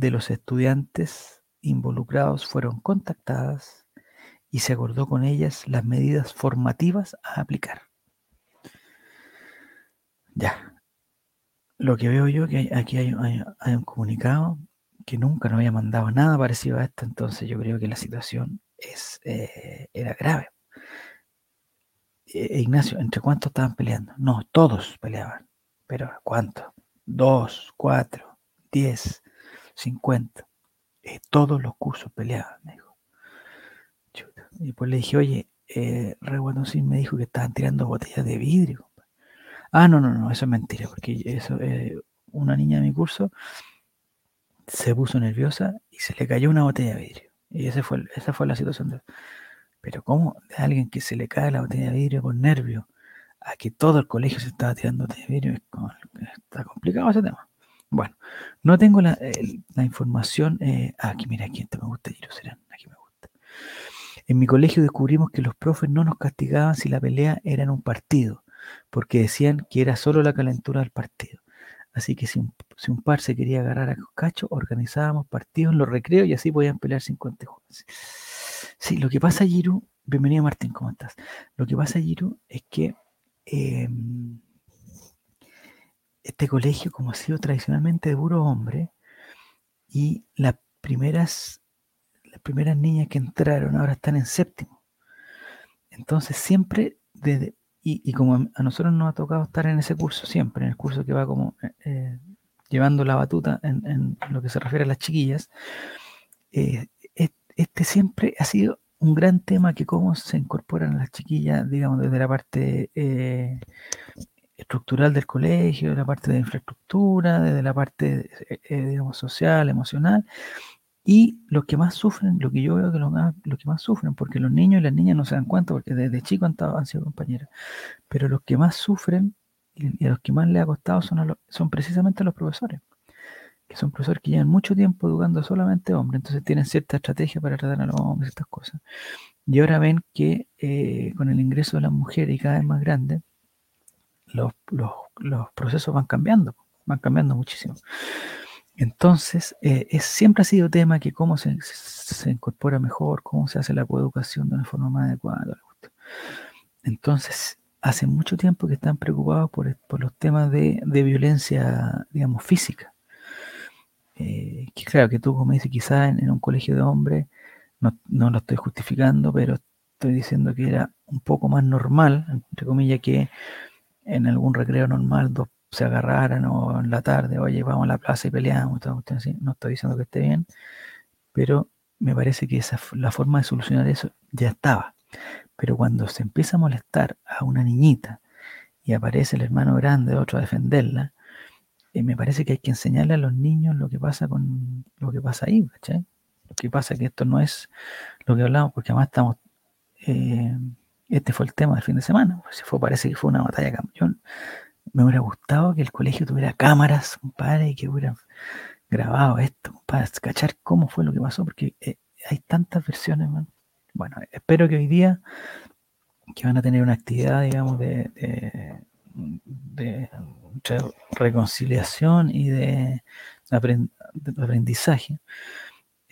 de los estudiantes involucrados fueron contactadas y se acordó con ellas las medidas formativas a aplicar. Ya. Lo que veo yo que aquí hay, un comunicado que nunca no había mandado nada parecido a esto, entonces yo creo que la situación es, eh, era grave. Eh, Ignacio, ¿entre cuántos estaban peleando? No, todos peleaban. Pero ¿cuántos? Dos, cuatro, diez, cincuenta. Eh, todos los cursos peleaban, me dijo. Y pues le dije, oye, eh, me dijo que estaban tirando botellas de vidrio. Ah, no, no, no, eso es mentira, porque eso, una niña de mi curso se puso nerviosa y se le cayó una botella de vidrio. Y ese fue, esa fue la situación. Pero ¿cómo de alguien que se le cae la botella de vidrio con nervio a que todo el colegio se estaba tirando botella de vidrio? está complicado ese tema. Bueno, no tengo la, información. Eh, aquí, mira, aquí este me gusta, Serán. Aquí me gusta. En mi colegio descubrimos que los profes no nos castigaban si la pelea era en un partido, porque decían que era solo la calentura del partido. Así que si un, si un par se quería agarrar a cacho, organizábamos partidos en los recreos y así podían pelear 50 jugadores. Sí, lo que pasa, Giru, bienvenido Martín, ¿cómo estás? Lo que pasa, Giru, es que em, este colegio, como ha sido tradicionalmente de puro hombre, y las primeras, las primeras niñas que entraron ahora están en séptimo. Entonces siempre desde, y, como a nosotros nos ha tocado estar en ese curso siempre, en el curso que va como eh, eh, llevando la batuta en, lo que se refiere a las chiquillas, eh, este siempre ha sido un gran tema que cómo se incorporan las chiquillas, digamos, desde la parte estructural del colegio, de la parte de infraestructura, desde la parte, digamos, social, emocional, Y los que más sufren, lo que yo veo que los, que más sufren, porque los niños y las niñas no se dan cuenta, porque desde chicos han, han sido compañeras, pero los que más sufren y, a los que más les ha costado son, son precisamente los profesores, que son profesores que llevan mucho tiempo educando solamente hombres, entonces tienen cierta estrategia para tratar a los hombres, estas cosas. Y ahora ven que eh, con el ingreso de las mujeres y cada vez más grandes, los, los, los procesos van cambiando, van cambiando muchísimo. Entonces, eh, es, siempre ha sido tema que cómo se, se, incorpora mejor, cómo se hace la coeducación de una forma más adecuada. Entonces, hace mucho tiempo que están preocupados por, por los temas de, de, violencia, digamos, física. Eh, que claro, que tú, como dices, quizás en, en, un colegio de hombres, no, no lo estoy justificando, pero estoy diciendo que era un poco más normal, entre comillas, que en algún recreo normal dos se agarraran o en la tarde, oye, vamos a la plaza y peleamos, no estoy diciendo que esté bien, pero me parece que esa, la forma de solucionar eso ya estaba. Pero cuando se empieza a molestar a una niñita y aparece el hermano grande, otro a defenderla, eh, me parece que hay que enseñarle a los niños lo que pasa con lo que pasa ahí, ¿cachai? Lo que pasa que esto no es lo que hablamos, porque además estamos, eh, este fue el tema del fin de semana, pues, fue, parece que fue una batalla campeón. Me hubiera gustado que el colegio tuviera cámaras, compadre, y que hubiera grabado esto, para cachar cómo fue lo que pasó, porque eh, hay tantas versiones, Bueno, espero que hoy día, que van a tener una actividad, digamos, de, reconciliación y de, aprendizaje,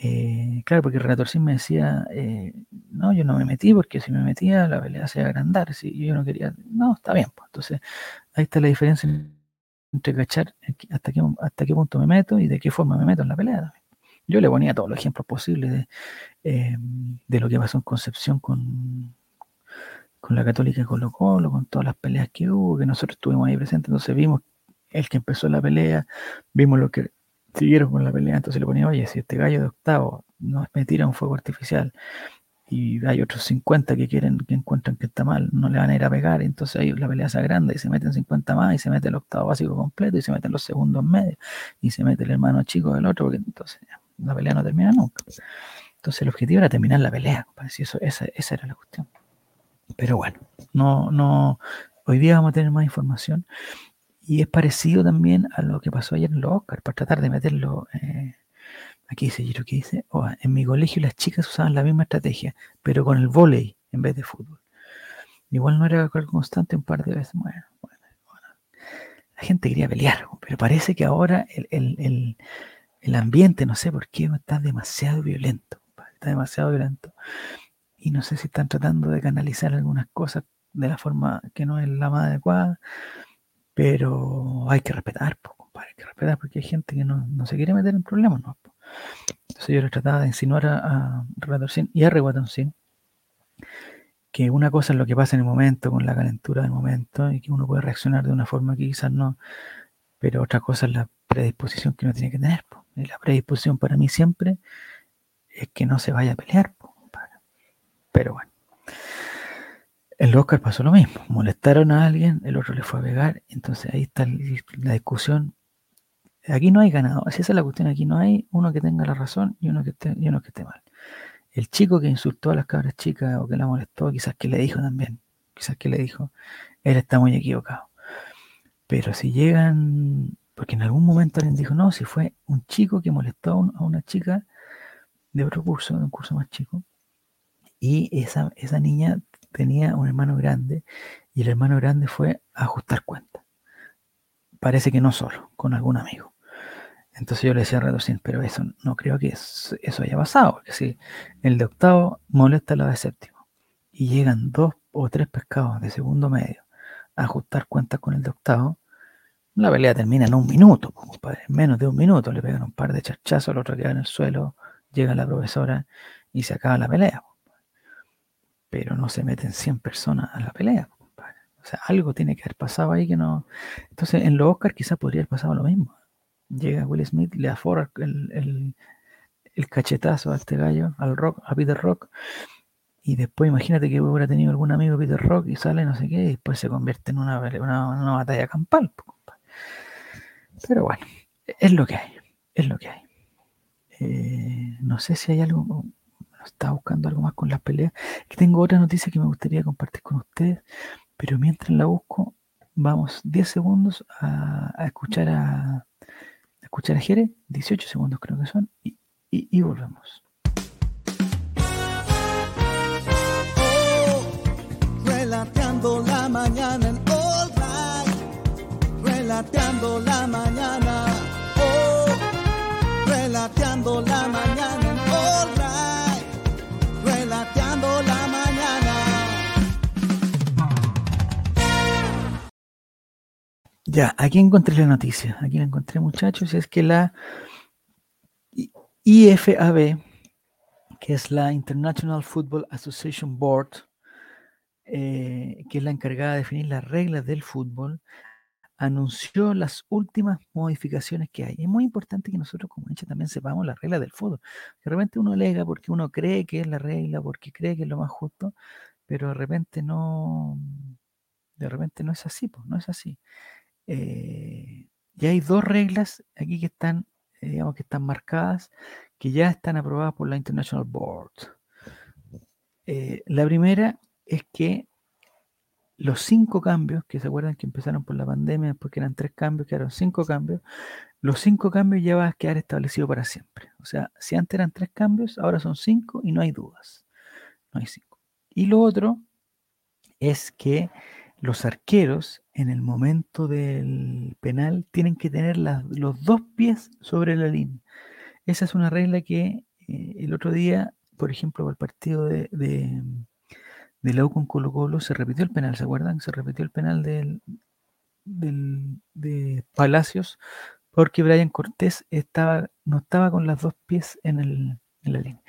eh, claro, porque el relator me decía, eh, no, yo no me metí porque si me metía la pelea se iba a agrandar, si yo no quería, no, está bien, pues entonces ahí está la diferencia entre cachar hasta qué, hasta qué punto me meto y de qué forma me meto en la pelea. Yo le ponía todos los ejemplos posibles de, eh, de lo que pasó en Concepción con, con la Católica Colo Colo, con todas las peleas que hubo, que nosotros estuvimos ahí presentes, entonces vimos el que empezó la pelea, vimos lo que siguieron con la pelea, entonces le ponía, oye, si este gallo de octavo no me tira un fuego artificial y hay otros 50 que quieren, que encuentran que está mal, no le van a ir a pegar, entonces ahí la pelea se agranda y se meten 50 más y se mete el octavo básico completo y se meten los segundos medios y se mete el hermano chico del otro, porque entonces la pelea no termina nunca. Entonces el objetivo era terminar la pelea, eso, esa, esa era la cuestión. Pero bueno, no, no, hoy día vamos a tener más información y es parecido también a lo que pasó ayer en los Oscars, para tratar de meterlo. Eh, aquí dice Giro, que dice, oh, en mi colegio las chicas usaban la misma estrategia, pero con el volei en vez de fútbol. Igual no era constante un par de veces. Bueno, bueno, La gente quería pelear, pero parece que ahora el, el ambiente, no sé por qué, está demasiado violento. Está demasiado violento. Y no sé si están tratando de canalizar algunas cosas de la forma que no es la más adecuada pero hay que respetar, compadre, hay que respetar porque hay gente que no, se quiere meter en problemas, ¿no? Entonces yo le trataba de insinuar a, a y a Reguatoncín que una cosa es lo que pasa en el momento, con la calentura del momento, y que uno puede reaccionar de una forma que quizás no, pero otra cosa es la predisposición que uno tiene que tener. Y la predisposición para mí siempre es que no se vaya a pelear, pero bueno. El Oscar pasó lo mismo. Molestaron a alguien, el otro le fue a pegar. Entonces ahí está la discusión. Aquí no hay ganado. Así es la cuestión. Aquí no hay uno que tenga la razón y uno que esté, y uno que esté mal. El chico que insultó a las cabras chicas o que la molestó, quizás que le dijo también, quizás que le dijo, él está muy equivocado. Pero si llegan, porque en algún momento alguien dijo, no, si fue un chico que molestó a una chica de otro curso, de un curso más chico, y esa, esa niña tenía un hermano grande y el hermano grande fue a ajustar cuentas. Parece que no solo, con algún amigo. Entonces yo le decía a pero eso no creo que eso, haya pasado, porque si el de octavo molesta a la de séptimo y llegan dos o tres pescados de segundo medio a ajustar cuentas con el de octavo, la pelea termina en un minuto, en menos de un minuto le pegan un par de charchazos, el otro queda en el suelo, llega la profesora y se acaba la pelea pero no se meten 100 personas a la pelea. O sea, algo tiene que haber pasado ahí que no. Entonces, en los Oscars quizás podría haber pasado lo mismo. Llega Will Smith, le afora el, el, cachetazo a este gallo, al rock, a Peter Rock, y después imagínate que hubiera tenido algún amigo Peter Rock y sale no sé qué, y después se convierte en una, una, batalla campal. Pero bueno, es lo que hay, es lo que hay. Eh, no sé si hay algo, estaba buscando algo más con las peleas. Que tengo otra noticia que me gustaría compartir con ustedes, pero mientras la busco, vamos 10 segundos a, escuchar a, escuchar a Jere, 18 segundos creo que son, y, y, volvemos. relateando la mañana en All Right, relateando la mañana, oh, relateando la mañana Ya, aquí encontré la noticia, aquí la encontré muchachos, es que la IFAB, que es la International Football Association Board, eh, que es la encargada de definir las reglas del fútbol, anunció las últimas modificaciones que hay. Es muy importante que nosotros como hinchas también sepamos las reglas del fútbol. De repente uno alega porque uno cree que es la regla, porque cree que es lo más justo, pero de repente no, de repente no es así, pues, no es así. Eh, y hay dos reglas aquí que están eh, digamos que están marcadas, que ya están aprobadas por la International Board. Eh, la primera es que los cinco cambios, que se acuerdan que empezaron por la pandemia, después que eran tres cambios, que eran cinco cambios, los cinco cambios ya van a quedar establecidos para siempre. O sea, si antes eran tres cambios, ahora son cinco y no hay dudas. No hay cinco. Y lo otro es que los arqueros en el momento del penal tienen que tener los dos pies sobre la línea. Esa es una regla que eh, el otro día, por ejemplo, para el partido de, de, de la con Colo Colo, se repitió el penal, ¿se acuerdan? Se repitió el penal del, de Palacios porque Brian Cortés estaba, no estaba con los dos pies en, el, en la línea.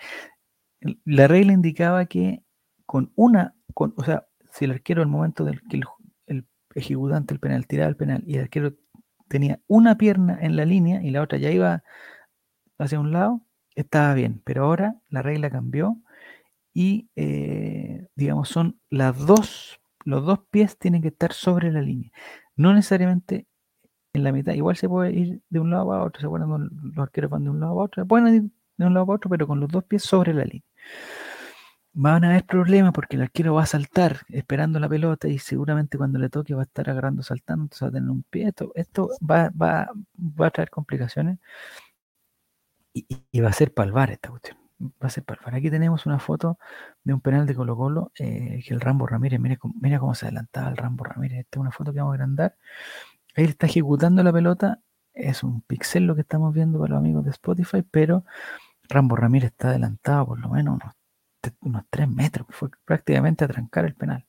La regla indicaba que con una, con, o sea, si el arquero al momento del que el, ejecutante el penal tiraba el penal y el arquero tenía una pierna en la línea y la otra ya iba hacia un lado, estaba bien. Pero ahora la regla cambió y, eh, digamos, son las dos, los dos pies tienen que estar sobre la línea. No necesariamente en la mitad. Igual se puede ir de un lado a otro. ¿Se acuerdan? Los arqueros van de un lado a otro. Pueden ir de un lado a otro, pero con los dos pies sobre la línea van a haber problemas porque el arquero va a saltar esperando la pelota y seguramente cuando le toque va a estar agarrando saltando, entonces va a tener un pie. Esto, va, va, va, a traer complicaciones y, va a ser palvar esta cuestión. Va a ser palvar. Aquí tenemos una foto de un penal de Colo Colo eh, que el Rambo Ramírez, mira, mira cómo se adelantaba el Rambo Ramírez. Esta es una foto que vamos a agrandar. Ahí está ejecutando la pelota. Es un pixel lo que estamos viendo para los amigos de Spotify, pero Rambo Ramírez está adelantado por lo menos unos tres metros, fue prácticamente a trancar el penal.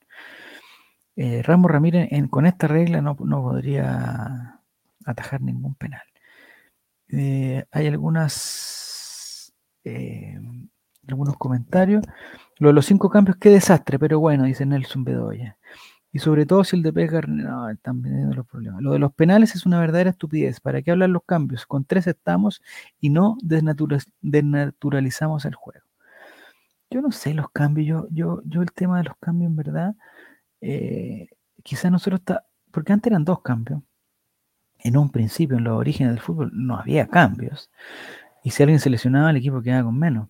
Eh, Rambo Ramírez con esta regla no, podría atajar ningún penal. Eh, hay algunas eh, algunos comentarios. Lo de los cinco cambios, qué desastre, pero bueno, dice Nelson Bedoya. Y sobre todo si el de Pega, no, están viendo los problemas. Lo de los penales es una verdadera estupidez. ¿Para qué hablar los cambios? Con tres estamos y no desnaturalizamos el juego. Yo no sé los cambios, yo, yo, yo el tema de los cambios en verdad, eh, quizás nosotros está, porque antes eran dos cambios. En un principio, en los orígenes del fútbol, no había cambios. Y si alguien se lesionaba, el equipo quedaba con menos.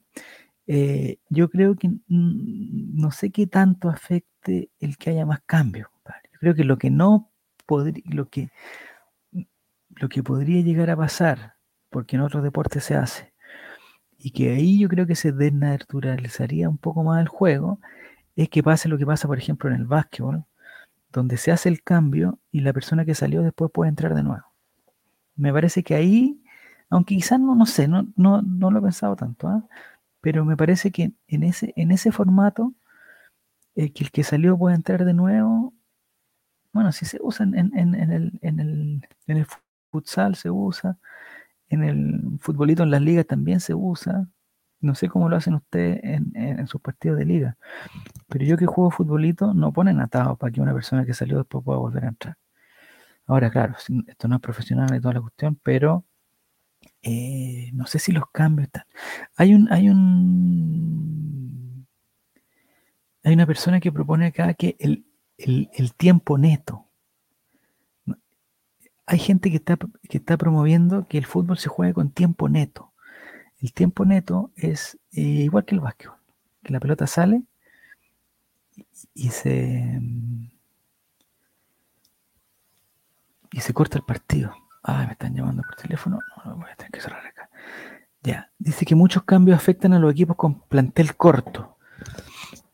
Eh, yo creo que no sé qué tanto afecte el que haya más cambios. Yo creo que lo que no podría, lo que, lo que podría llegar a pasar, porque en otros deportes se hace, y que ahí yo creo que se desnaturalizaría un poco más el juego, es que pase lo que pasa, por ejemplo, en el básquetbol, donde se hace el cambio y la persona que salió después puede entrar de nuevo. Me parece que ahí, aunque quizás no, no sé, no, no, no lo he pensado tanto, ¿ah? pero me parece que en ese, en ese formato, eh, que el que salió puede entrar de nuevo, bueno, si se usa en, en, en, el, en, el, en el futsal, se usa, en el futbolito en las ligas también se usa. No sé cómo lo hacen ustedes en, sus partidos de liga. Pero yo que juego futbolito no ponen atados para que una persona que salió después pueda volver a entrar. Ahora, claro, esto no es profesional y toda la cuestión, pero eh, no sé si los cambios están. Hay un, hay un, hay una persona que propone acá que el, el tiempo neto hay gente que está, que está promoviendo que el fútbol se juegue con tiempo neto. el tiempo neto es eh, igual que el básquetbol, que la pelota sale y se y se corta el partido. Ah, me están llamando por teléfono. No, voy a tener que cerrar acá. Ya, dice que muchos cambios afectan a los equipos con plantel corto.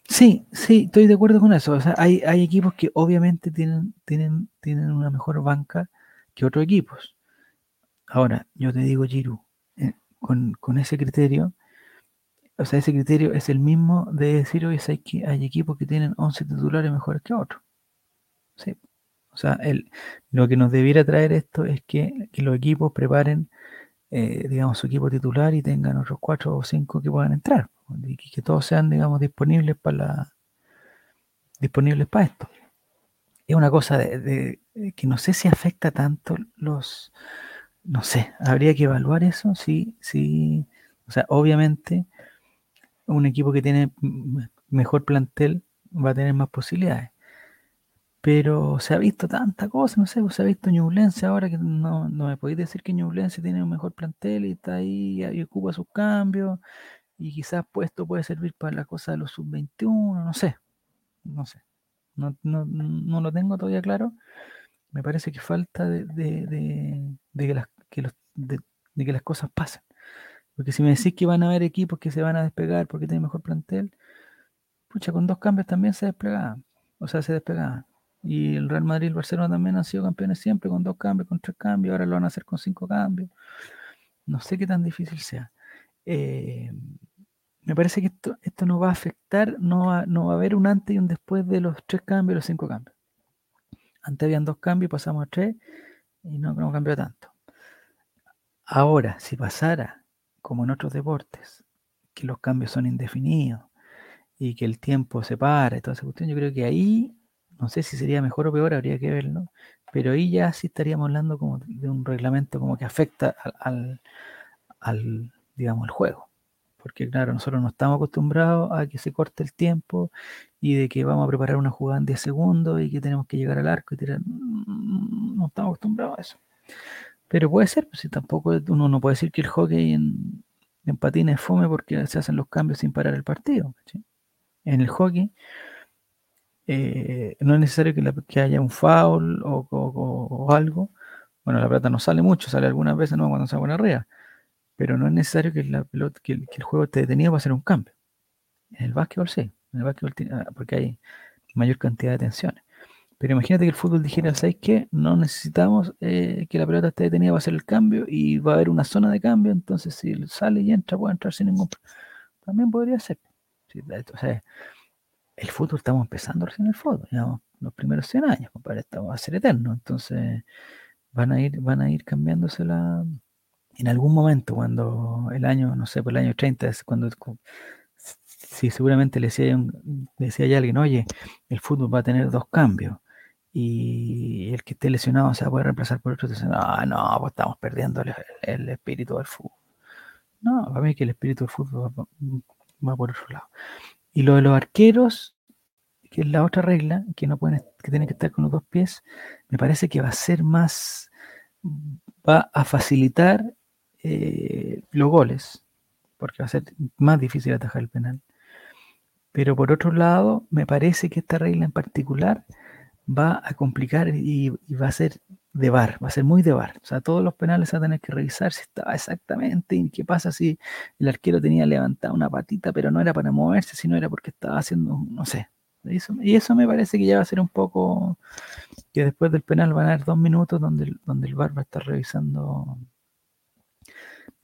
Sí, sí, estoy de acuerdo con eso. O sea, hay, hay equipos que obviamente tienen, tienen, tienen una mejor banca que otros equipos. Ahora, yo te digo, Giru, eh, con, ese criterio, o sea, ese criterio es el mismo de decir, hoy hay, hay equipos que tienen 11 titulares mejores que otros. Sí. O sea, el, lo que nos debiera traer esto es que, que los equipos preparen, eh, digamos, su equipo titular y tengan otros cuatro o cinco que puedan entrar. Y que, todos sean, digamos, disponibles para la, disponibles para esto. Es una cosa de, que no sé si afecta tanto los, no sé, habría que evaluar eso, sí, sí, o sea, obviamente un equipo que tiene mejor plantel va a tener más posibilidades. Pero se ha visto tanta cosa, no sé, se ha visto Ñublense ahora que no, no me podéis decir que Ñublense tiene un mejor plantel y está ahí y ocupa sus cambios y quizás puesto puede servir para la cosa de los sub-21, no sé, no sé, no, lo tengo todavía claro. Me parece que falta de, que, las, de, que las cosas pasen. Porque si me decís que van a haber equipos que se van a despegar porque tienen mejor plantel, pucha, con dos cambios también se despegaban. O sea, se despegaban. Y el Real Madrid y el Barcelona también han sido campeones siempre con dos cambios, con tres cambios, ahora lo van a hacer con cinco cambios. No sé qué tan difícil sea. Eh, me parece que esto, esto no va a afectar, no va, no va a haber un antes y un después de los tres cambios los cinco cambios. Antes habían dos cambios, pasamos a tres y no, cambió tanto. Ahora, si pasara, como en otros deportes, que los cambios son indefinidos y que el tiempo se para y toda esa cuestión, yo creo que ahí no sé si sería mejor o peor, habría que verlo, pero ahí ya sí estaríamos hablando como de un reglamento como que afecta al, al, digamos, el juego. Porque claro, nosotros no estamos acostumbrados a que se corte el tiempo y de que vamos a preparar una jugada en 10 segundos y que tenemos que llegar al arco y tirar. Mm, no estamos acostumbrados a eso. Pero puede ser, pues si tampoco uno no puede decir que el hockey en, en patines es fome porque se hacen los cambios sin parar el partido. En el hockey eh, no es necesario que, haya un foul o, algo. Bueno, la pelota no sale mucho, sale algunas veces no cuando se pone arriba. Pero no es necesario que, la pelota, que, el, juego esté detenido para hacer un cambio. En el básquetbol sí, en el básquetbol ah, porque hay mayor cantidad de tensiones. Pero imagínate que el fútbol dijera, ¿sabes qué? No necesitamos eh, que la pelota esté detenida para hacer el cambio y va a haber una zona de cambio, entonces si sale y entra, puede entrar sin ningún problema. También podría ser. o sea, el fútbol estamos empezando recién el fútbol, digamos, los primeros 100 años, compadre, esto va a ser eterno, entonces van a ir, van a ir cambiándose la, en algún momento, cuando el año, no sé, por el año 30, es cuando, si seguramente le decía, decía a alguien, oye, el fútbol va a tener dos cambios, y el que esté lesionado se va a poder reemplazar por otro, dicen, no, no, pues estamos perdiendo el, espíritu del fútbol. No, para mí que el espíritu del fútbol va, va por otro lado. Y lo de los arqueros, que es la otra regla, que no pueden, que tienen que estar con los dos pies, me parece que va a ser más, va a facilitar eh, los goles, porque va a ser más difícil atajar el penal. Pero por otro lado, me parece que esta regla en particular va a complicar y, va a ser de bar, va a ser muy de bar. O sea, todos los penales van a tener que revisar si estaba exactamente y qué pasa si el arquero tenía levantada una patita, pero no era para moverse, sino era porque estaba haciendo, no sé. y eso me parece que ya va a ser un poco que después del penal van a haber dos minutos donde, donde el bar va a estar revisando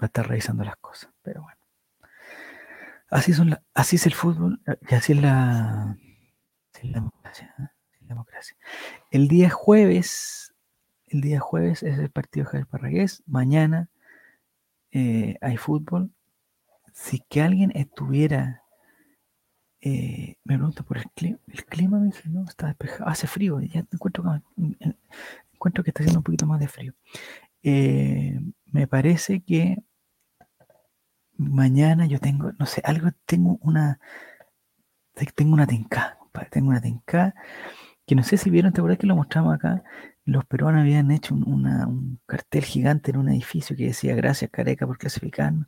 va a estar revisando las cosas. Pero bueno. Así son así es el fútbol y así es la, así es la democracia. ¿eh? El día jueves, el día jueves es el partido Javier Parragués. Mañana eh, hay fútbol. Si que alguien estuviera, eh, me pregunto por el clima, el clima dice, no, está despejado, hace frío, ya encuentro que, encuentro que está haciendo un poquito más de frío. Eh, me parece que mañana yo tengo, no sé, algo, tengo una, tengo una tinca, tengo una tinca que no sé si vieron, ¿te acuerdas que lo mostramos acá? Los peruanos habían hecho un, cartel gigante en un edificio que decía gracias Careca por clasificarnos.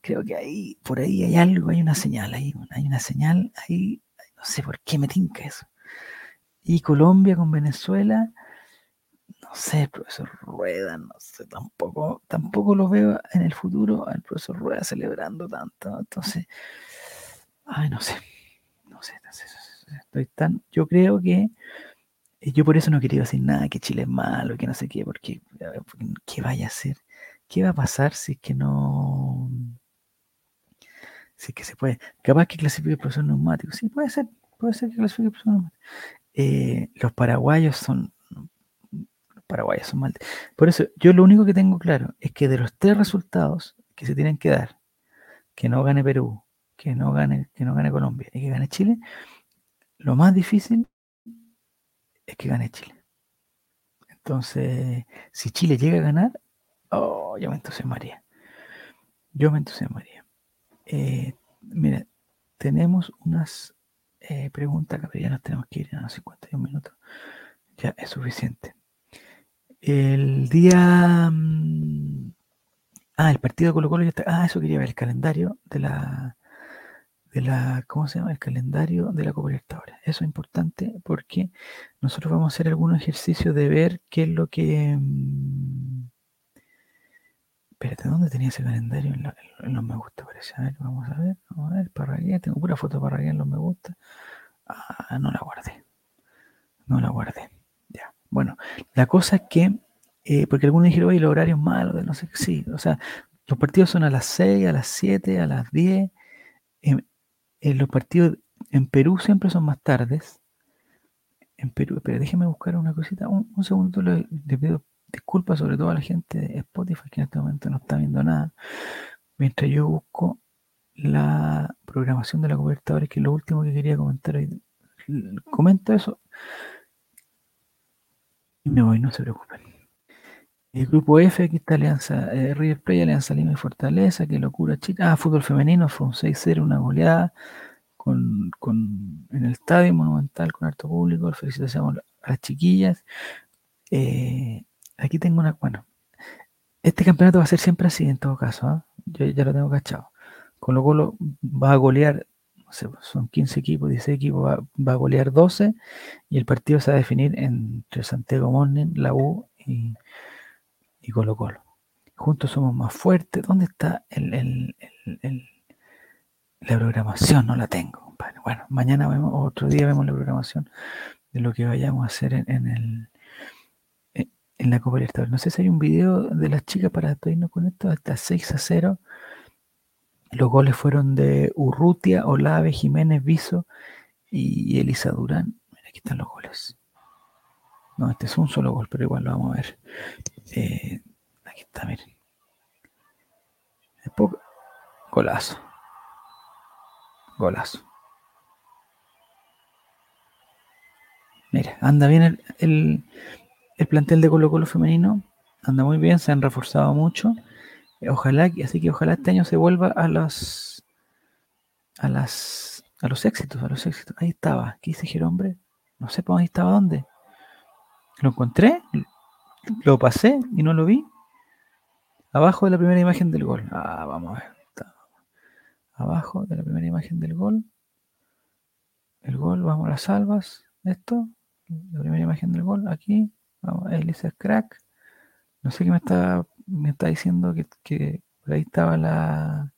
Creo que ahí, por ahí hay algo, hay una señal ahí, hay una señal ahí, no sé por qué me tinca eso. Y Colombia con Venezuela, sé, el profesor Rueda, no sé, tampoco, tampoco lo veo en el futuro al profesor Rueda celebrando tanto. Entonces, ay, no sé, no sé, estoy tan, yo creo que eh, yo por eso no quería decir nada, que Chile es malo, que no sé qué, porque ¿qué vaya a hacer? ¿Qué va a pasar si es que no, si es que se puede? Capaz que clasifique el profesor neumático, sí, puede ser, puede ser que clasifique el profesor neumático. Eh, los paraguayos son, paraguayos son mal. Por eso, yo lo único que tengo claro es que de los tres resultados que se tienen que dar, que no gane Perú, que no gane, que no gane Colombia y que gane Chile, lo más difícil es que gane Chile. Entonces, si Chile llega a ganar, oh, yo me entusiasmaría. Yo me entusiasmaría. Eh, mira, tenemos unas eh, preguntas pero ya nos tenemos que ir a los 51 minutos. Ya es suficiente. El día. mm, Ah, el partido de Colo Colo ya está. Ah, eso quería ver, el calendario de la. De la, ¿Cómo se llama? El calendario de la Copa Libertadores. Eso es importante porque nosotros vamos a hacer algunos ejercicios de ver qué es lo que. mm, Espérate, ¿dónde tenía ese calendario? En, los me gusta, parece. A ver, vamos a ver. Vamos a ver, Parragués. Tengo pura foto de Parragués en los me gusta. Ah, no la guardé. No la guardé. Bueno, la cosa es que, eh, porque algunos dijeron, oye, los horarios malos, no sé qué, sí. O sea, los partidos son a las 6, a las 7, a las 10. En, en los partidos en Perú siempre son más tardes. En Perú, pero déjeme buscar una cosita. Un, un segundo, le, pido disculpas sobre todo a la gente de Spotify que en este momento no está viendo nada. Mientras yo busco la programación de la Copa Libertadores, que es lo último que quería comentar hoy. Comento eso y me voy, no se preocupen. El grupo F, aquí está Alianza eh, River Plate, Alianza Lima y Fortaleza, qué locura, chica. Ah, fútbol femenino, fue un 6-0, una goleada con, con- en el estadio monumental con harto público. Felicitaciones a las chiquillas. Eh, aquí tengo una, bueno, este campeonato va a ser siempre así en todo caso, ¿ah? Yo ya lo tengo cachado. Colo Colo va a golear, son 15 equipos, 16 equipos, va, a golear 12 y el partido se va a definir entre Santiago Morning, la U y, y Colo Colo. Juntos somos más fuertes. ¿Dónde está el, el- el- la programación? No la tengo. Bueno, mañana vemos, otro día vemos la programación de lo que vayamos a hacer en, en el en la Copa Libertadores. No sé si hay un video de las chicas para despedirnos con esto, hasta 6 a 0. Los goles fueron de Urrutia, Olave, Jiménez, Viso y Elisa Durán. Mira, aquí están los goles. No, este es un solo gol, pero igual lo vamos a ver. Eh, aquí está, miren. Golazo. Golazo. Mira, anda bien el, el- el plantel de Colo Colo femenino. Anda muy bien, se han reforzado mucho. Eh, Ojalá, así que ojalá este año se vuelva a las a las a los éxitos, a los éxitos. Ahí estaba. ¿Qué dice Gerombre? No sé por ahí estaba dónde. Lo encontré, lo pasé y no lo vi. Abajo de la primera imagen del gol. Ah, vamos a ver. Abajo de la primera imagen del gol. El gol, vamos las salvas. Esto, la primera imagen del gol, aquí. Vamos, Elisa Crack. No sé qué me está, me está diciendo que, por ahí estaba la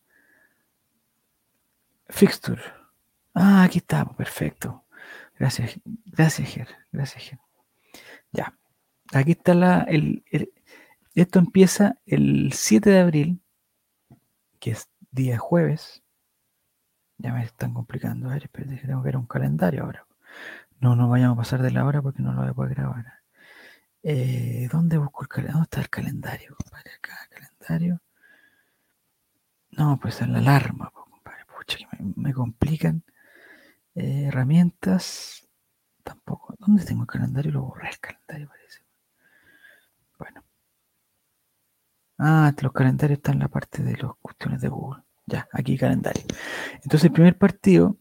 fixture. Ah, aquí está, perfecto. Gracias, gracias, Ger. Gracias, Ger. Ya. Aquí está la. El, esto empieza el 7 de abril, que es día jueves. Ya me están complicando. A ver, espérate, tengo que ver un calendario ahora. No, no vayamos a pasar de la hora porque no lo voy a poder grabar. Eh, ¿Dónde busco el calendario? ¿Dónde está el calendario, compadre? Acá, calendario. No, pues en la alarma, compadre. Pucha, que me, complican. Eh, herramientas. Tampoco. ¿Dónde tengo el calendario? Lo borré el calendario, parece. Bueno. Ah, los calendarios están en la parte de las cuestiones de Google. Ya, aquí calendario. Entonces, el primer partido,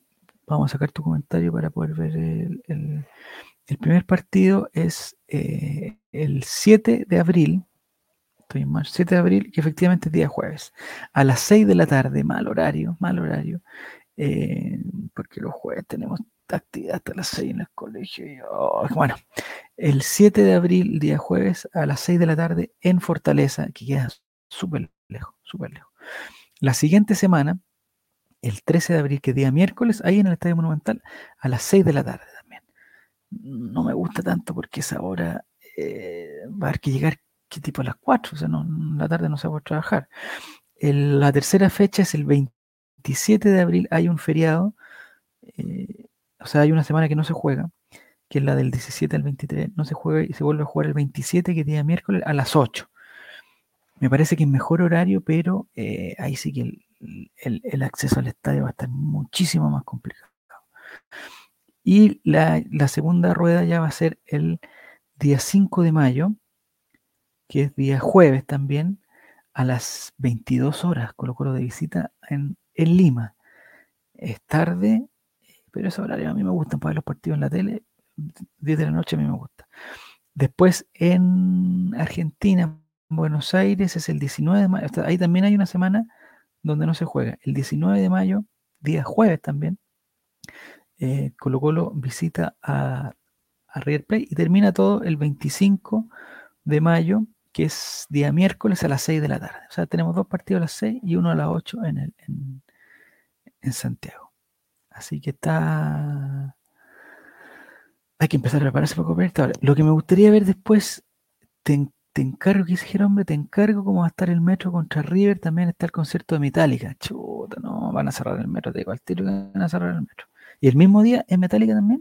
vamos a sacar tu comentario para poder ver el- El primer partido es eh, el 7 de abril, estoy en marzo, 7 de abril, que efectivamente es día jueves, a las 6 de la tarde, mal horario, mal horario, eh, porque los jueves tenemos actividad hasta las 6 en el colegio. Oh, bueno, el 7 de abril, día jueves, a las 6 de la tarde en Fortaleza, que queda súper lejos, súper lejos. La siguiente semana, el 13 de abril, que es día miércoles, ahí en el Estadio Monumental, a las 6 de la tarde. No me gusta tanto porque esa hora eh, va a haber que llegar, ¿qué tipo? A las 4, o sea, no, la tarde no se va a trabajar. La tercera fecha es el 27 de abril, hay un feriado, eh, o sea, hay una semana que no se juega, que es la del 17 al 23, no se juega y se vuelve a jugar el 27, que es día miércoles, a las 8. Me parece que es mejor horario, pero eh, ahí sí que el, el, acceso al estadio va a estar muchísimo más complicado. Y la, segunda rueda ya va a ser el día 5 de mayo, que es día jueves también, a las 22 horas, Colo Colo de visita en, en Lima. Es tarde, pero ese horario a mí me gustan para ver los partidos en la tele. 10 de la noche a mí me gusta. Después en Argentina, Buenos Aires, es el 19 de mayo. Ahí también hay una semana donde no se juega. El 19 de mayo, día jueves también, eh, Colo Colo visita a, River Plate y termina todo el 25 de mayo, que es día miércoles a las 6 de la tarde. O sea, tenemos dos partidos a las 6 y uno a las 8 en, el, en, Santiago. Así que está... Hay que empezar a prepararse para comer. Ahora, lo que me gustaría ver después, te, encargo, que dice hombre, te encargo cómo va a estar el metro contra River, también está el concierto de Metallica. Chuta, no, van a cerrar el metro, te digo al tiro que van a cerrar el metro. ¿Y el mismo día es Metallica también?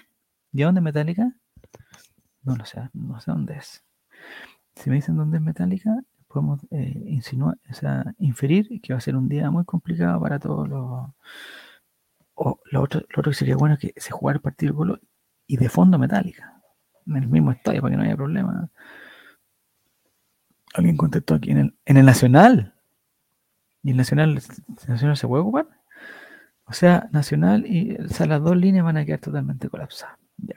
¿Y dónde es Metallica? No lo sé, no sé dónde es. Si me dicen dónde es Metallica, podemos eh, insinuar, o sea, inferir que va a ser un día muy complicado para todos los. O lo otro, lo otro que sería bueno es que se jugara el partido de Colo y de fondo Metallica, en el mismo estadio para que no haya problema. Alguien contestó aquí en el, en el Nacional. ¿Y el Nacional, el Nacional se puede ocupar? O sea, Nacional y o sea, las dos líneas van a quedar totalmente colapsadas. Ya,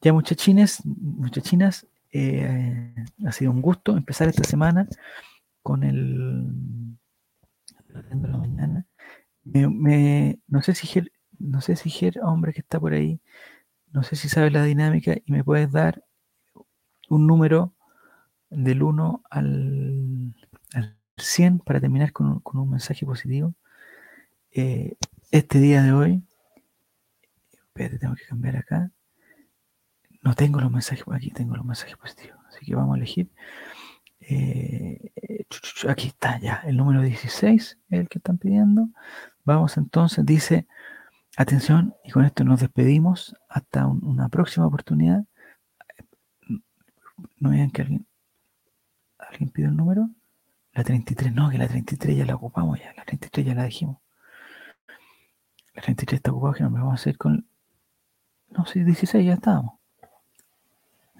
ya muchachines, muchachinas, eh, ha sido un gusto empezar esta semana con el mañana. Me, me, no sé si Ger, no sé si Ger, hombre que está por ahí, no sé si sabes la dinámica y me puedes dar un número del 1 al, al 100 para terminar con, con un mensaje positivo. Eh, este día de hoy, espérate, tengo que cambiar acá. No tengo los mensajes, aquí tengo los mensajes positivos, así que vamos a elegir. Eh, aquí está ya, el número 16 es el que están pidiendo. Vamos entonces, dice, atención, y con esto nos despedimos hasta un, una próxima oportunidad. No vean que alguien, alguien pide el número. La 33, no, que la 33 ya la ocupamos ya, la 33 ya la dijimos. La 33 está ocupada, que no me vamos a hacer con. No, sí, 16 ya estábamos.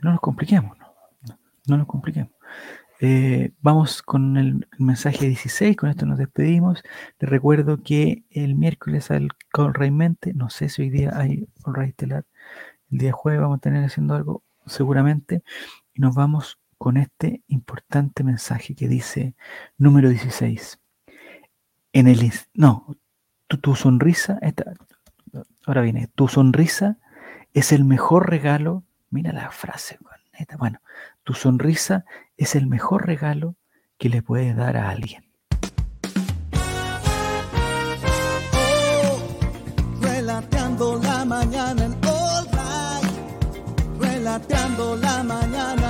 No nos compliquemos, no, no, no nos compliquemos. Eh, vamos con el, el, mensaje 16, con esto nos despedimos. Les recuerdo que el miércoles al Call Mente, no sé si hoy día hay All Ray Estelar, el día jueves vamos a tener haciendo algo seguramente, y nos vamos con este importante mensaje que dice número 16. En el no, tu, sonrisa, esta, ahora viene, tu sonrisa es el mejor regalo. Mira la frase, neta. Bueno, tu sonrisa es el mejor regalo que le puedes dar a alguien. Oh, relateando la mañana en All Right. Relateando la mañana.